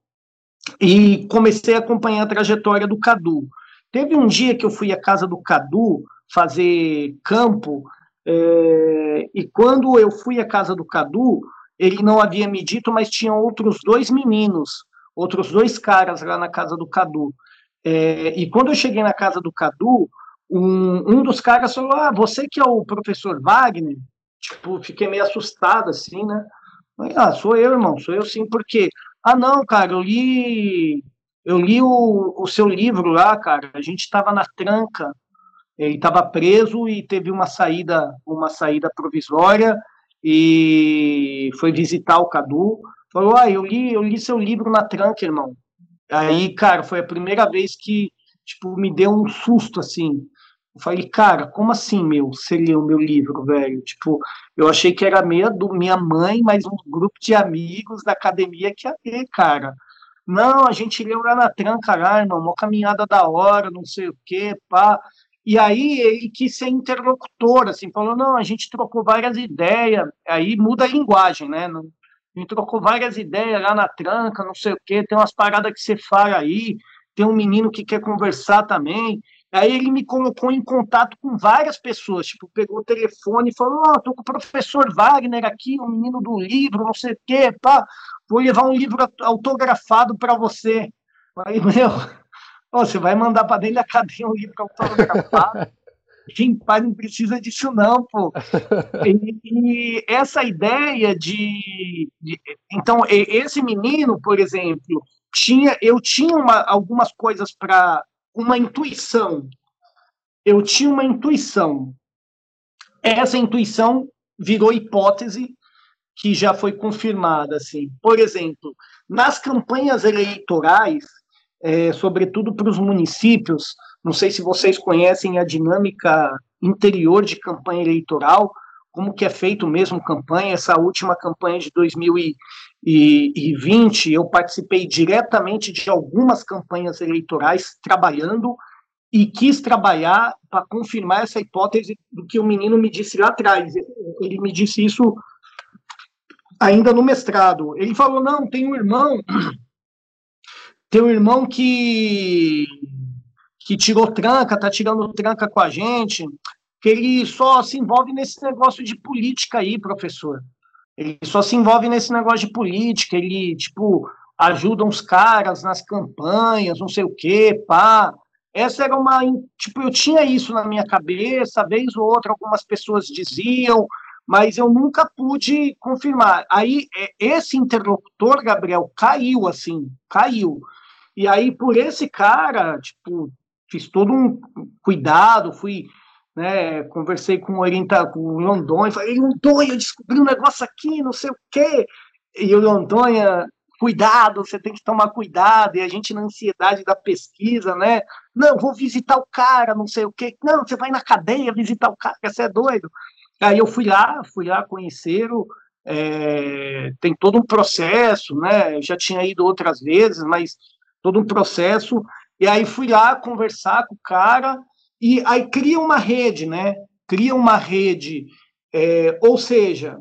E comecei a acompanhar a trajetória do Cadu. Teve um dia que eu fui à casa do Cadu fazer campo, é, e quando eu fui à casa do Cadu, ele não havia me dito, mas tinha outros dois meninos, outros dois caras lá na casa do Cadu. É, e quando eu cheguei na casa do Cadu, um, um dos caras falou: Ah, você que é o professor Wagner? Tipo, fiquei meio assustado assim, né? Ah, sou eu, irmão, sou eu sim, porque. Ah, não, cara, eu li. Eu li o, o seu livro lá, cara. A gente estava na tranca ele estava preso e teve uma saída, uma saída provisória e foi visitar o Cadu. Falou: "Ah, eu li, eu li seu livro na tranca, irmão". Aí, cara, foi a primeira vez que tipo me deu um susto assim. Eu falei, cara, como assim, meu? Você leu meu livro, velho? Tipo, eu achei que era meia do minha mãe, mas um grupo de amigos da academia que ia ter, cara. Não, a gente leu lá na tranca, lá, irmão, uma caminhada da hora, não sei o quê, pá. E aí ele quis ser interlocutor, assim, falou, não, a gente trocou várias ideias, aí muda a linguagem, né? A gente trocou várias ideias lá na tranca, não sei o quê, tem umas paradas que você fala aí, tem um menino que quer conversar também. Aí ele me colocou em contato com várias pessoas, tipo, pegou o telefone e falou, ó, oh, tô com o professor Wagner aqui, o um menino do livro, não sei o quê, pá, vou levar um livro autografado para você. Aí, meu, Oh, você vai mandar para dentro da cadeia um livro autografado? Quem pai não precisa disso não, pô. E, e essa ideia de, de, então esse menino, por exemplo, tinha eu tinha uma, algumas coisas para uma intuição. Eu tinha uma intuição. Essa intuição virou hipótese que já foi confirmada assim. Por exemplo, nas campanhas eleitorais é, sobretudo para os municípios. Não sei se vocês conhecem a dinâmica interior de campanha eleitoral, como que é feito mesmo campanha. Essa última campanha de 2020, eu participei diretamente de algumas campanhas eleitorais trabalhando e quis trabalhar para confirmar essa hipótese do que o menino me disse lá atrás. Ele me disse isso ainda no mestrado. Ele falou: não, tem um irmão tem um irmão que, que tirou tranca, tá tirando tranca com a gente, que ele só se envolve nesse negócio de política aí, professor. Ele só se envolve nesse negócio de política, ele, tipo, ajuda uns caras nas campanhas, não sei o quê, pá. Essa era uma. Tipo, eu tinha isso na minha cabeça, vez ou outra, algumas pessoas diziam, mas eu nunca pude confirmar. Aí, é, esse interlocutor, Gabriel, caiu, assim, caiu. E aí, por esse cara, tipo, fiz todo um cuidado, fui, né, conversei com o orienta, com o Londonha, falei, Londonha, eu descobri um negócio aqui, não sei o quê. E o Londonha, cuidado, você tem que tomar cuidado, e a gente na ansiedade da pesquisa, né? Não, vou visitar o cara, não sei o quê. Não, você vai na cadeia visitar o cara, você é doido. Aí eu fui lá, fui lá conhecê-lo, é, tem todo um processo, né? Eu já tinha ido outras vezes, mas todo um processo. E aí fui lá conversar com o cara e aí cria uma rede, né? Cria uma rede, é, ou seja,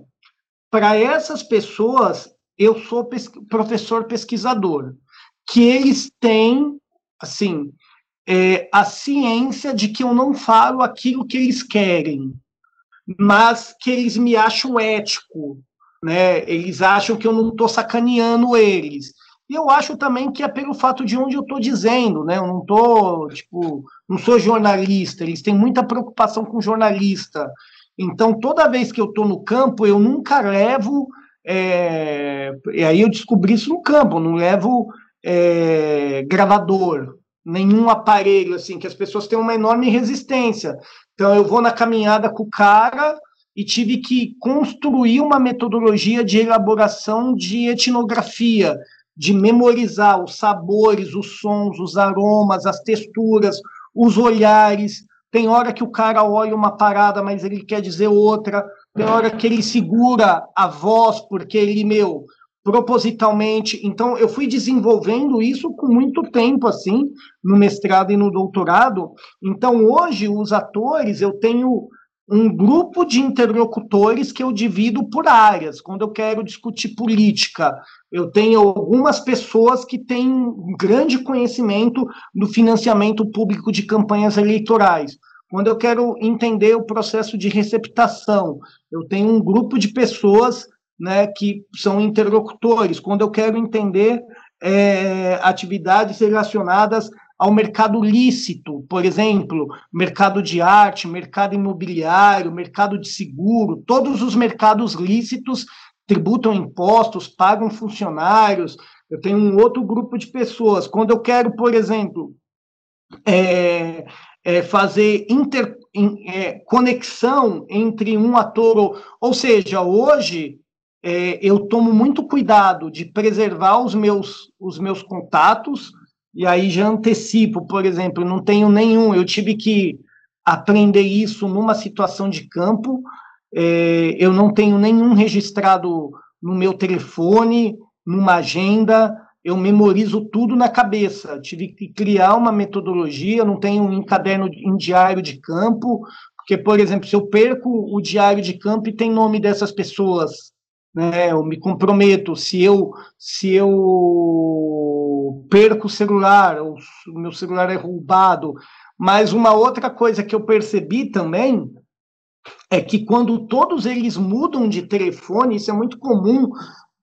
para essas pessoas, eu sou professor pesquisador, que eles têm, assim, é, a ciência de que eu não falo aquilo que eles querem, mas que eles me acham ético, né? Eles acham que eu não estou sacaneando eles. E eu acho também que é pelo fato de onde eu estou dizendo, né? Eu não tô, tipo, não sou jornalista, eles têm muita preocupação com jornalista. Então, toda vez que eu estou no campo, eu nunca levo. É... E aí eu descobri isso no campo, não levo é... gravador, nenhum aparelho, assim, que as pessoas têm uma enorme resistência. Então, eu vou na caminhada com o cara e tive que construir uma metodologia de elaboração de etnografia, de memorizar os sabores, os sons, os aromas, as texturas, os olhares. Tem hora que o cara olha uma parada, mas ele quer dizer outra. Tem hora que ele segura a voz, porque ele, meu, propositalmente. Então, eu fui desenvolvendo isso com muito tempo, assim, no mestrado e no doutorado. Então, hoje, os atores, eu tenho um grupo de interlocutores que eu divido por áreas. Quando eu quero discutir política, eu tenho algumas pessoas que têm um grande conhecimento do financiamento público de campanhas eleitorais. Quando eu quero entender o processo de receptação, eu tenho um grupo de pessoas né, que são interlocutores. Quando eu quero entender é, atividades relacionadas ao mercado lícito, por exemplo, mercado de arte, mercado imobiliário, mercado de seguro, todos os mercados lícitos tributam impostos, pagam funcionários. Eu tenho um outro grupo de pessoas. Quando eu quero, por exemplo, é, é fazer inter, é, conexão entre um ator, ou, ou seja, hoje é, eu tomo muito cuidado de preservar os meus, os meus contatos, e aí já antecipo, por exemplo, não tenho nenhum, eu tive que aprender isso numa situação de campo, é, eu não tenho nenhum registrado no meu telefone, numa agenda, eu memorizo tudo na cabeça. Tive que criar uma metodologia, não tenho um caderno em diário de campo, porque, por exemplo, se eu perco o diário de campo e tem nome dessas pessoas, né, eu me comprometo, se eu se eu perco o celular, o meu celular é roubado, mas uma outra coisa que eu percebi também é que quando todos eles mudam de telefone, isso é muito comum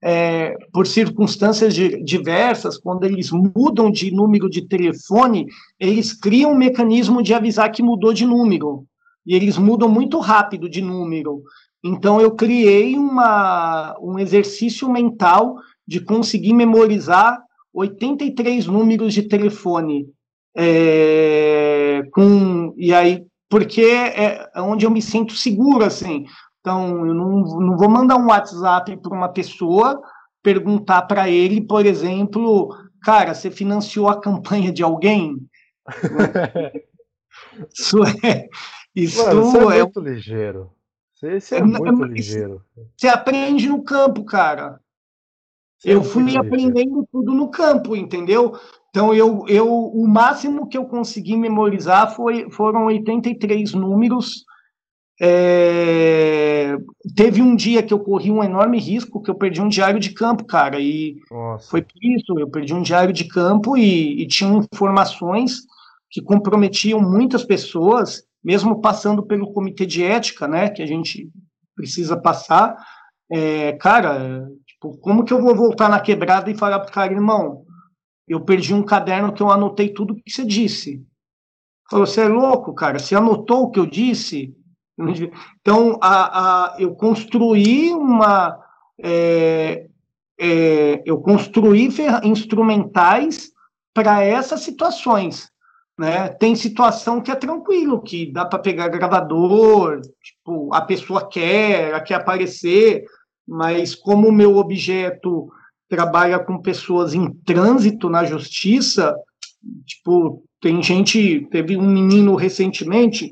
é, por circunstâncias diversas, quando eles mudam de número de telefone, eles criam um mecanismo de avisar que mudou de número. E eles mudam muito rápido de número. Então, eu criei uma, um exercício mental de conseguir memorizar 83 números de telefone. É, com, e aí, porque é, é onde eu me sinto seguro, assim. Então, eu não, não vou mandar um WhatsApp para uma pessoa perguntar para ele, por exemplo, cara, você financiou a campanha de alguém? isso é. Isso, Mano, isso é, é muito ligeiro. É, é muito ligeiro. Você aprende no campo, cara. Eu fui aprendendo tudo no campo, entendeu? Então, eu, eu, o máximo que eu consegui memorizar foi, foram 83 números. É... Teve um dia que eu corri um enorme risco, que eu perdi um diário de campo, cara. E Nossa. foi por isso, eu perdi um diário de campo e, e tinham informações que comprometiam muitas pessoas mesmo passando pelo comitê de ética, né, que a gente precisa passar, é, cara, tipo, como que eu vou voltar na quebrada e falar pro cara, irmão, eu perdi um caderno que eu anotei tudo que você disse. Falou, você é louco, cara, você anotou o que eu disse? Então, a, a, eu construí uma... É, é, eu construí instrumentais para essas situações. Né? Tem situação que é tranquilo, que dá para pegar gravador, tipo, a pessoa quer, ela quer aparecer, mas como o meu objeto trabalha com pessoas em trânsito na justiça, tipo, tem gente, teve um menino recentemente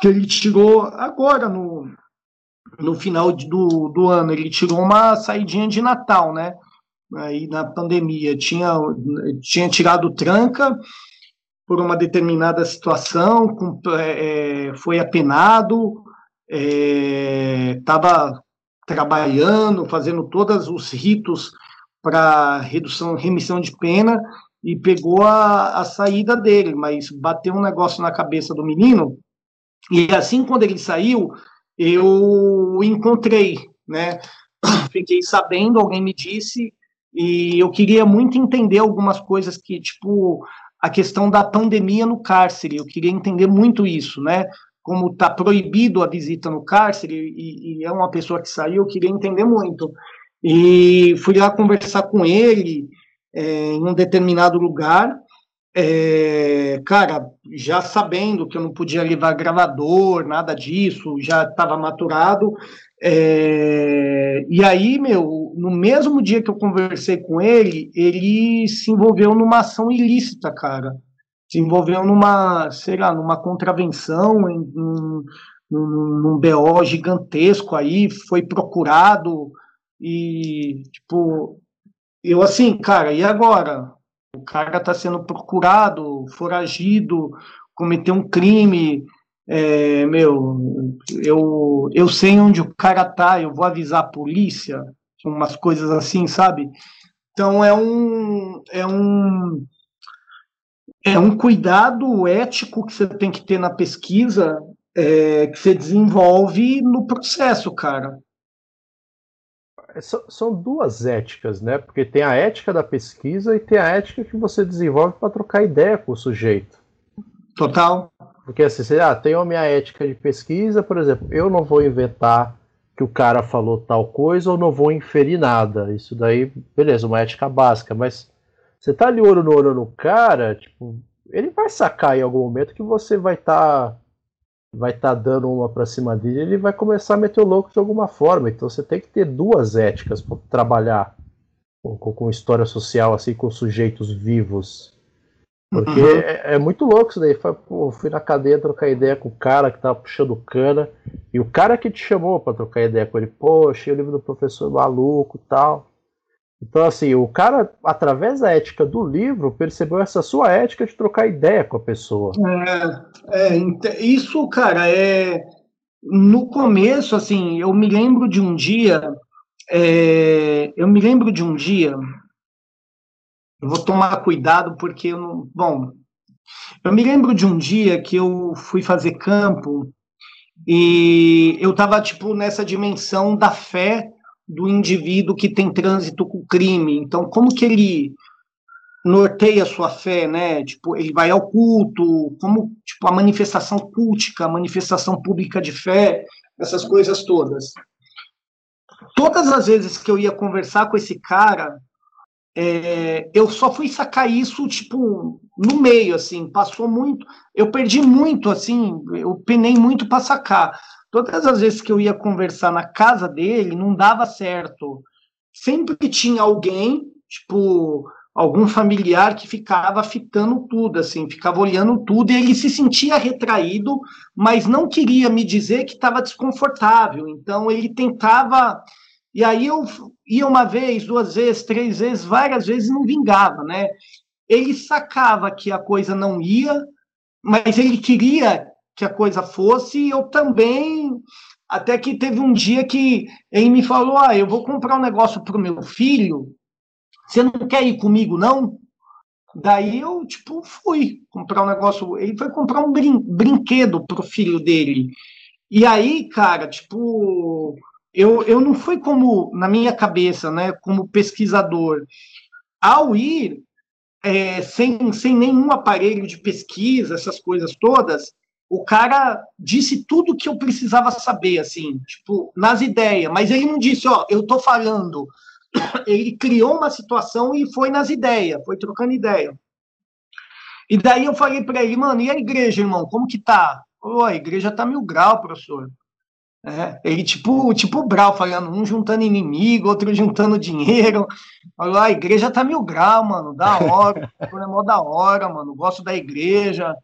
que ele tirou agora no, no final do, do ano, ele tirou uma saidinha de Natal, né? aí na pandemia tinha, tinha tirado tranca, por uma determinada situação, com, é, é foi apenado, estava é, trabalhando, fazendo todos os ritos para redução, remissão de pena e pegou a, a saída dele, mas bateu um negócio na cabeça do menino e assim quando ele saiu eu encontrei, né? Fiquei sabendo, alguém me disse e eu queria muito entender algumas coisas que tipo a questão da pandemia no cárcere, eu queria entender muito isso, né? Como está proibido a visita no cárcere e, e é uma pessoa que saiu, eu queria entender muito. E fui lá conversar com ele é, em um determinado lugar. É, cara, já sabendo que eu não podia levar gravador, nada disso, já estava maturado. É, e aí, meu, no mesmo dia que eu conversei com ele, ele se envolveu numa ação ilícita, cara. Se envolveu numa, sei lá, numa contravenção, em, num, num, BO gigantesco aí, foi procurado, e, tipo, eu assim, cara, e agora? O cara está sendo procurado, foragido, cometeu um crime. É, meu, eu, eu sei onde o cara tá, eu vou avisar a polícia, umas coisas assim, sabe? Então é um é um é um cuidado ético que você tem que ter na pesquisa é, que você desenvolve no processo, cara. É, são duas éticas, né? Porque tem a ética da pesquisa e tem a ética que você desenvolve para trocar ideia com o sujeito. Total. Porque assim, você ah, tem a minha ética de pesquisa, por exemplo, eu não vou inventar que o cara falou tal coisa ou não vou inferir nada. Isso daí, beleza, uma ética básica, mas você tá ali olho no olho no cara, tipo, ele vai sacar em algum momento que você vai estar tá vai tá dando uma para cima dele, ele vai começar a meter o louco de alguma forma. Então você tem que ter duas éticas para trabalhar com, com, história social, assim, com sujeitos vivos. Porque uhum. é, é, muito louco isso daí. Pô, fui na cadeia trocar ideia com o cara que tava puxando cana, e o cara que te chamou para trocar ideia com ele, poxa, o livro do professor maluco e tal. Então, assim, o cara, através da ética do livro, percebeu essa sua ética de trocar ideia com a pessoa. É, é isso, cara, é. No começo, assim, eu me lembro de um dia. É, eu me lembro de um dia. Eu vou tomar cuidado porque eu não. Bom, eu me lembro de um dia que eu fui fazer campo e eu estava tipo nessa dimensão da fé do indivíduo que tem trânsito com crime. Então, como que ele norteia a sua fé, né? Tipo, ele vai ao culto, como tipo a manifestação cultica, a manifestação pública de fé, essas coisas todas. Todas as vezes que eu ia conversar com esse cara, é, eu só fui sacar isso tipo no meio, assim, passou muito, eu perdi muito, assim, eu penei muito para sacar. Todas as vezes que eu ia conversar na casa dele, não dava certo. Sempre tinha alguém, tipo, algum familiar que ficava fitando tudo, assim, ficava olhando tudo, e ele se sentia retraído, mas não queria me dizer que estava desconfortável. Então ele tentava. E aí eu ia uma vez, duas vezes, três vezes, várias vezes não vingava, né? Ele sacava que a coisa não ia, mas ele queria que a coisa fosse, eu também. Até que teve um dia que ele me falou: Ah, eu vou comprar um negócio para o meu filho, você não quer ir comigo, não? Daí eu, tipo, fui comprar um negócio. Ele foi comprar um brin brinquedo pro filho dele. E aí, cara, tipo, eu, eu não fui como, na minha cabeça, né, como pesquisador. Ao ir, é, sem, sem nenhum aparelho de pesquisa, essas coisas todas, o cara disse tudo que eu precisava saber, assim, tipo, nas ideias, mas ele não disse, ó, eu tô falando. Ele criou uma situação e foi nas ideias, foi trocando ideia. E daí eu falei para ele, mano, e a igreja, irmão, como que tá? Falou, a igreja tá mil grau, professor. É, ele, tipo, tipo Brau, falando, um juntando inimigo, outro juntando dinheiro. Falou, a igreja tá mil grau, mano, da hora, é mó da hora, mano, gosto da igreja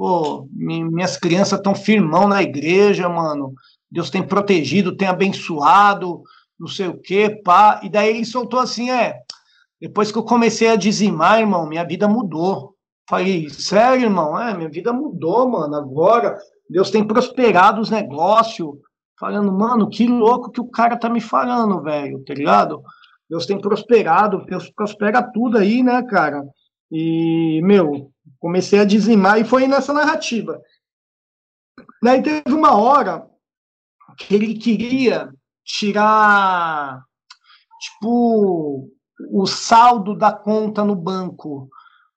pô, minhas crianças estão firmão na igreja, mano. Deus tem protegido, tem abençoado, não sei o quê, pá. E daí ele soltou assim, é. Depois que eu comecei a dizimar, irmão, minha vida mudou. Falei, sério, irmão? É, minha vida mudou, mano. Agora, Deus tem prosperado os negócios. Falando, mano, que louco que o cara tá me falando, velho, tá ligado? Deus tem prosperado, Deus prospera tudo aí, né, cara? E, meu, comecei a dizimar e foi nessa narrativa. Daí teve uma hora que ele queria tirar, tipo, o saldo da conta no banco,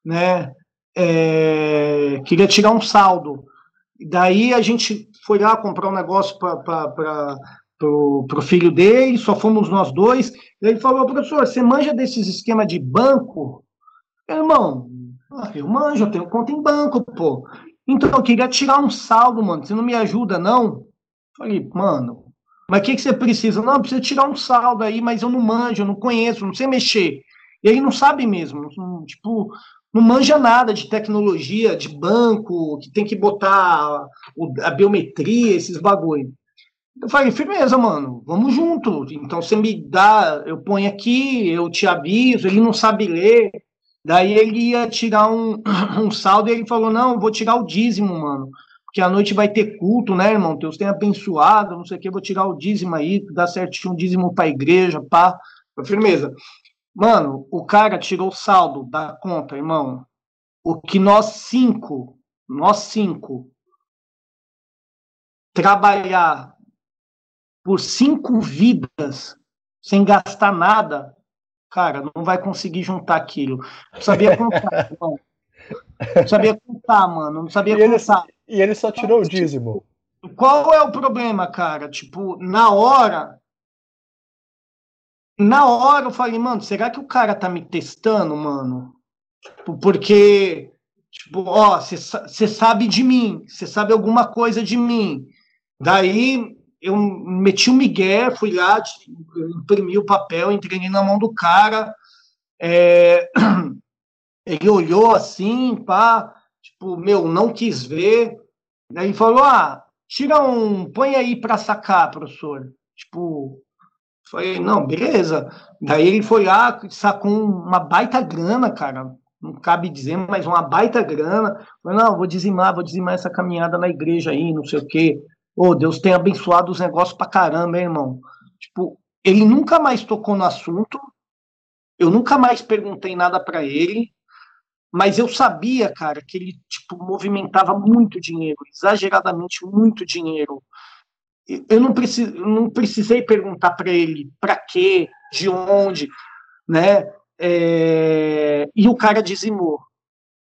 né? É, queria tirar um saldo. Daí a gente foi lá comprar um negócio para o filho dele, só fomos nós dois. Ele falou, professor, você manja desses esquemas de banco? Irmão, ah, eu manjo, eu tenho conta em banco, pô. Então eu queria tirar um saldo, mano. Você não me ajuda, não? Falei, mano, mas o que, que você precisa? Não, precisa tirar um saldo aí, mas eu não manjo, eu não conheço, não sei mexer. E aí não sabe mesmo, não, tipo, não manja nada de tecnologia, de banco, que tem que botar a biometria, esses bagulho. Eu falei, firmeza, mano, vamos junto. Então você me dá, eu ponho aqui, eu te aviso, ele não sabe ler. Daí ele ia tirar um, um saldo e ele falou: Não, vou tirar o dízimo, mano. Porque a noite vai ter culto, né, irmão? Deus tem abençoado, não sei o que, vou tirar o dízimo aí, dá certinho um dízimo pra igreja, pá. Firmeza. Mano, o cara tirou o saldo da conta, irmão. O que nós cinco, nós cinco, trabalhar por cinco vidas sem gastar nada, cara, não vai conseguir juntar aquilo. Não sabia contar, irmão. Não sabia contar, mano. Não sabia e contar. Ele, e ele só tirou o dízimo. Qual é o problema, cara? Tipo, na hora. Na hora eu falei, mano, será que o cara tá me testando, mano? Tipo, porque, tipo, ó, você sabe de mim, você sabe alguma coisa de mim. Daí eu meti o Miguel, fui lá, imprimi o papel, entreguei na mão do cara. É, ele olhou assim, pá, tipo, meu, não quis ver. Daí falou: ah, tira um, põe aí para sacar, professor. Tipo, falei, não, beleza. Daí ele foi lá, sacou uma baita grana, cara. Não cabe dizer, mas uma baita grana. Falei, não, vou dizimar, vou dizimar essa caminhada na igreja aí, não sei o quê. Oh, Deus tem abençoado os negócios pra caramba, hein, irmão. Tipo, ele nunca mais tocou no assunto, eu nunca mais perguntei nada para ele, mas eu sabia, cara, que ele tipo movimentava muito dinheiro, exageradamente muito dinheiro. Eu não, precis, não precisei perguntar para ele para quê, de onde, né? É, e o cara dizimou.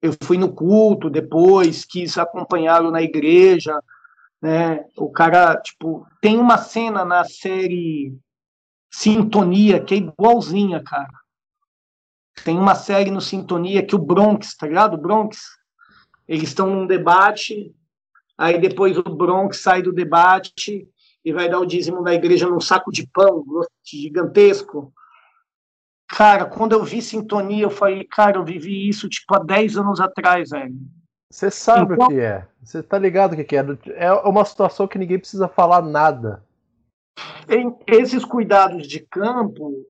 Eu fui no culto depois, quis acompanhá-lo na igreja, né? O cara, tipo, tem uma cena na série Sintonia que é igualzinha, cara. Tem uma série no Sintonia que o Bronx, tá ligado? O Bronx, eles estão num debate, aí depois o Bronx sai do debate e vai dar o dízimo da igreja num saco de pão gigantesco. Cara, quando eu vi Sintonia, eu falei, cara, eu vivi isso tipo há 10 anos atrás, velho. Você sabe então, o que é. Você tá ligado o que é. É uma situação que ninguém precisa falar nada. Esses cuidados de campo,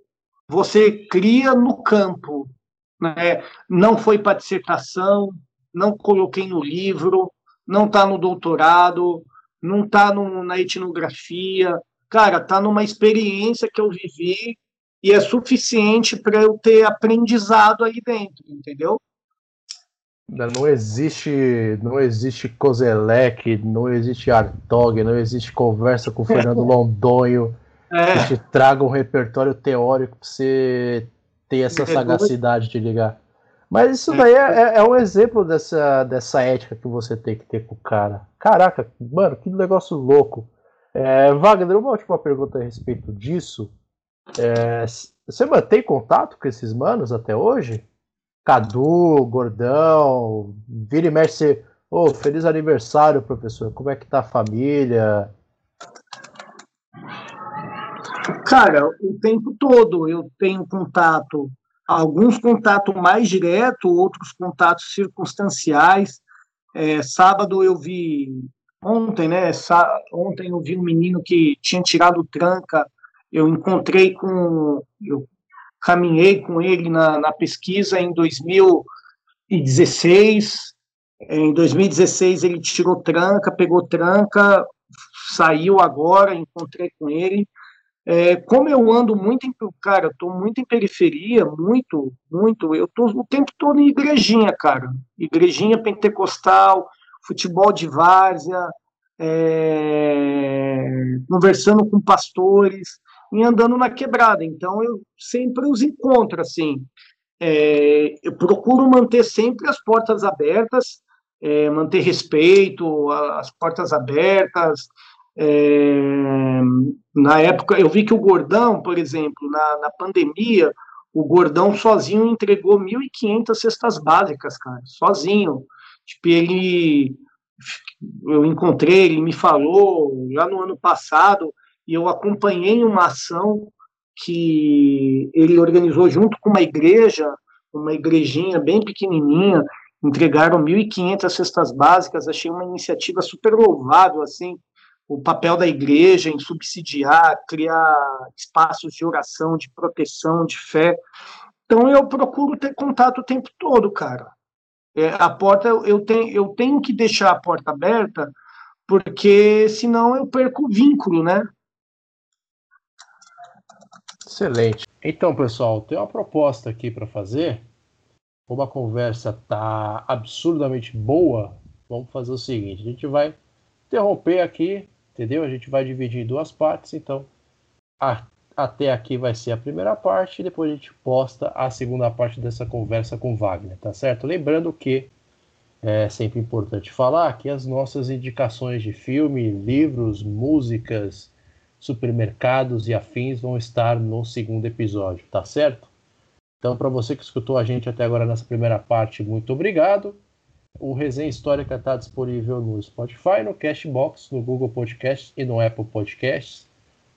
você cria no campo. Né? Não foi para dissertação, não coloquei no livro, não está no doutorado, não está na etnografia. Cara, está numa experiência que eu vivi e é suficiente para eu ter aprendizado aí dentro, entendeu? Não existe, não existe Kozelek, não existe Artog, não existe conversa com o Fernando Londonho é. que te traga um repertório teórico para você ter essa sagacidade de ligar. Mas isso daí é, é, é, um exemplo dessa, dessa ética que você tem que ter com o cara. Caraca, mano, que negócio louco. É, Wagner, uma última pergunta a respeito disso. É, você mantém contato com esses manos até hoje? Cadu, Gordão, vira e mexe. Oh, feliz aniversário, professor. Como é que tá a família? Cara, o tempo todo eu tenho contato, alguns contatos mais direto, outros contatos circunstanciais. É, sábado eu vi, ontem, né? Ontem eu vi um menino que tinha tirado tranca. Eu encontrei com, eu caminhei com ele na, na pesquisa em 2000, 2016. Em 2016 ele tirou tranca, pegou tranca, saiu agora, encontrei com ele. É, como eu ando muito em, cara, eu tô muito em periferia, muito, muito, eu tô o tempo todo em igrejinha, cara, igrejinha pentecostal, futebol de várzea, é, conversando com pastores e andando na quebrada, então eu sempre os encontro, assim, é, eu procuro manter sempre as portas abertas, é, manter respeito, as portas abertas, é, na época, eu vi que o Gordão, por exemplo, na, na pandemia, o Gordão sozinho entregou 1.500 cestas básicas, cara, sozinho. Tipo, ele. Eu encontrei, ele me falou já no ano passado, e eu acompanhei uma ação que ele organizou junto com uma igreja, uma igrejinha bem pequenininha, entregaram 1.500 cestas básicas, achei uma iniciativa super louvável, assim, o papel da igreja em subsidiar, criar espaços de oração, de proteção, de fé. Então eu procuro ter contato o tempo todo, cara. É, a porta eu tenho, eu tenho que deixar a porta aberta, porque senão eu perco o vínculo, né? Excelente. Então, pessoal, tem uma proposta aqui para fazer. Como a conversa tá absurdamente boa, vamos fazer o seguinte: a gente vai interromper aqui entendeu? A gente vai dividir em duas partes, então a, até aqui vai ser a primeira parte e depois a gente posta a segunda parte dessa conversa com Wagner, tá certo? Lembrando que é sempre importante falar que as nossas indicações de filme, livros, músicas, supermercados e afins vão estar no segundo episódio, tá certo? Então, para você que escutou a gente até agora nessa primeira parte, muito obrigado. O Resenha Histórica está disponível no Spotify, no Cashbox, no Google Podcasts e no Apple Podcasts.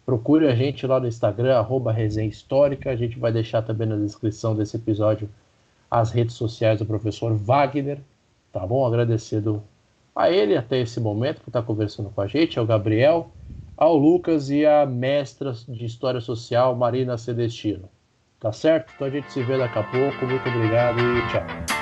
Procure a gente lá no Instagram, arroba Resenha Histórica. A gente vai deixar também na descrição desse episódio as redes sociais do professor Wagner. Tá bom? Agradecendo a ele até esse momento por estar conversando com a gente, ao Gabriel, ao Lucas e à mestra de História Social, Marina Celestino. Tá certo? Então a gente se vê daqui a pouco. Muito obrigado e tchau.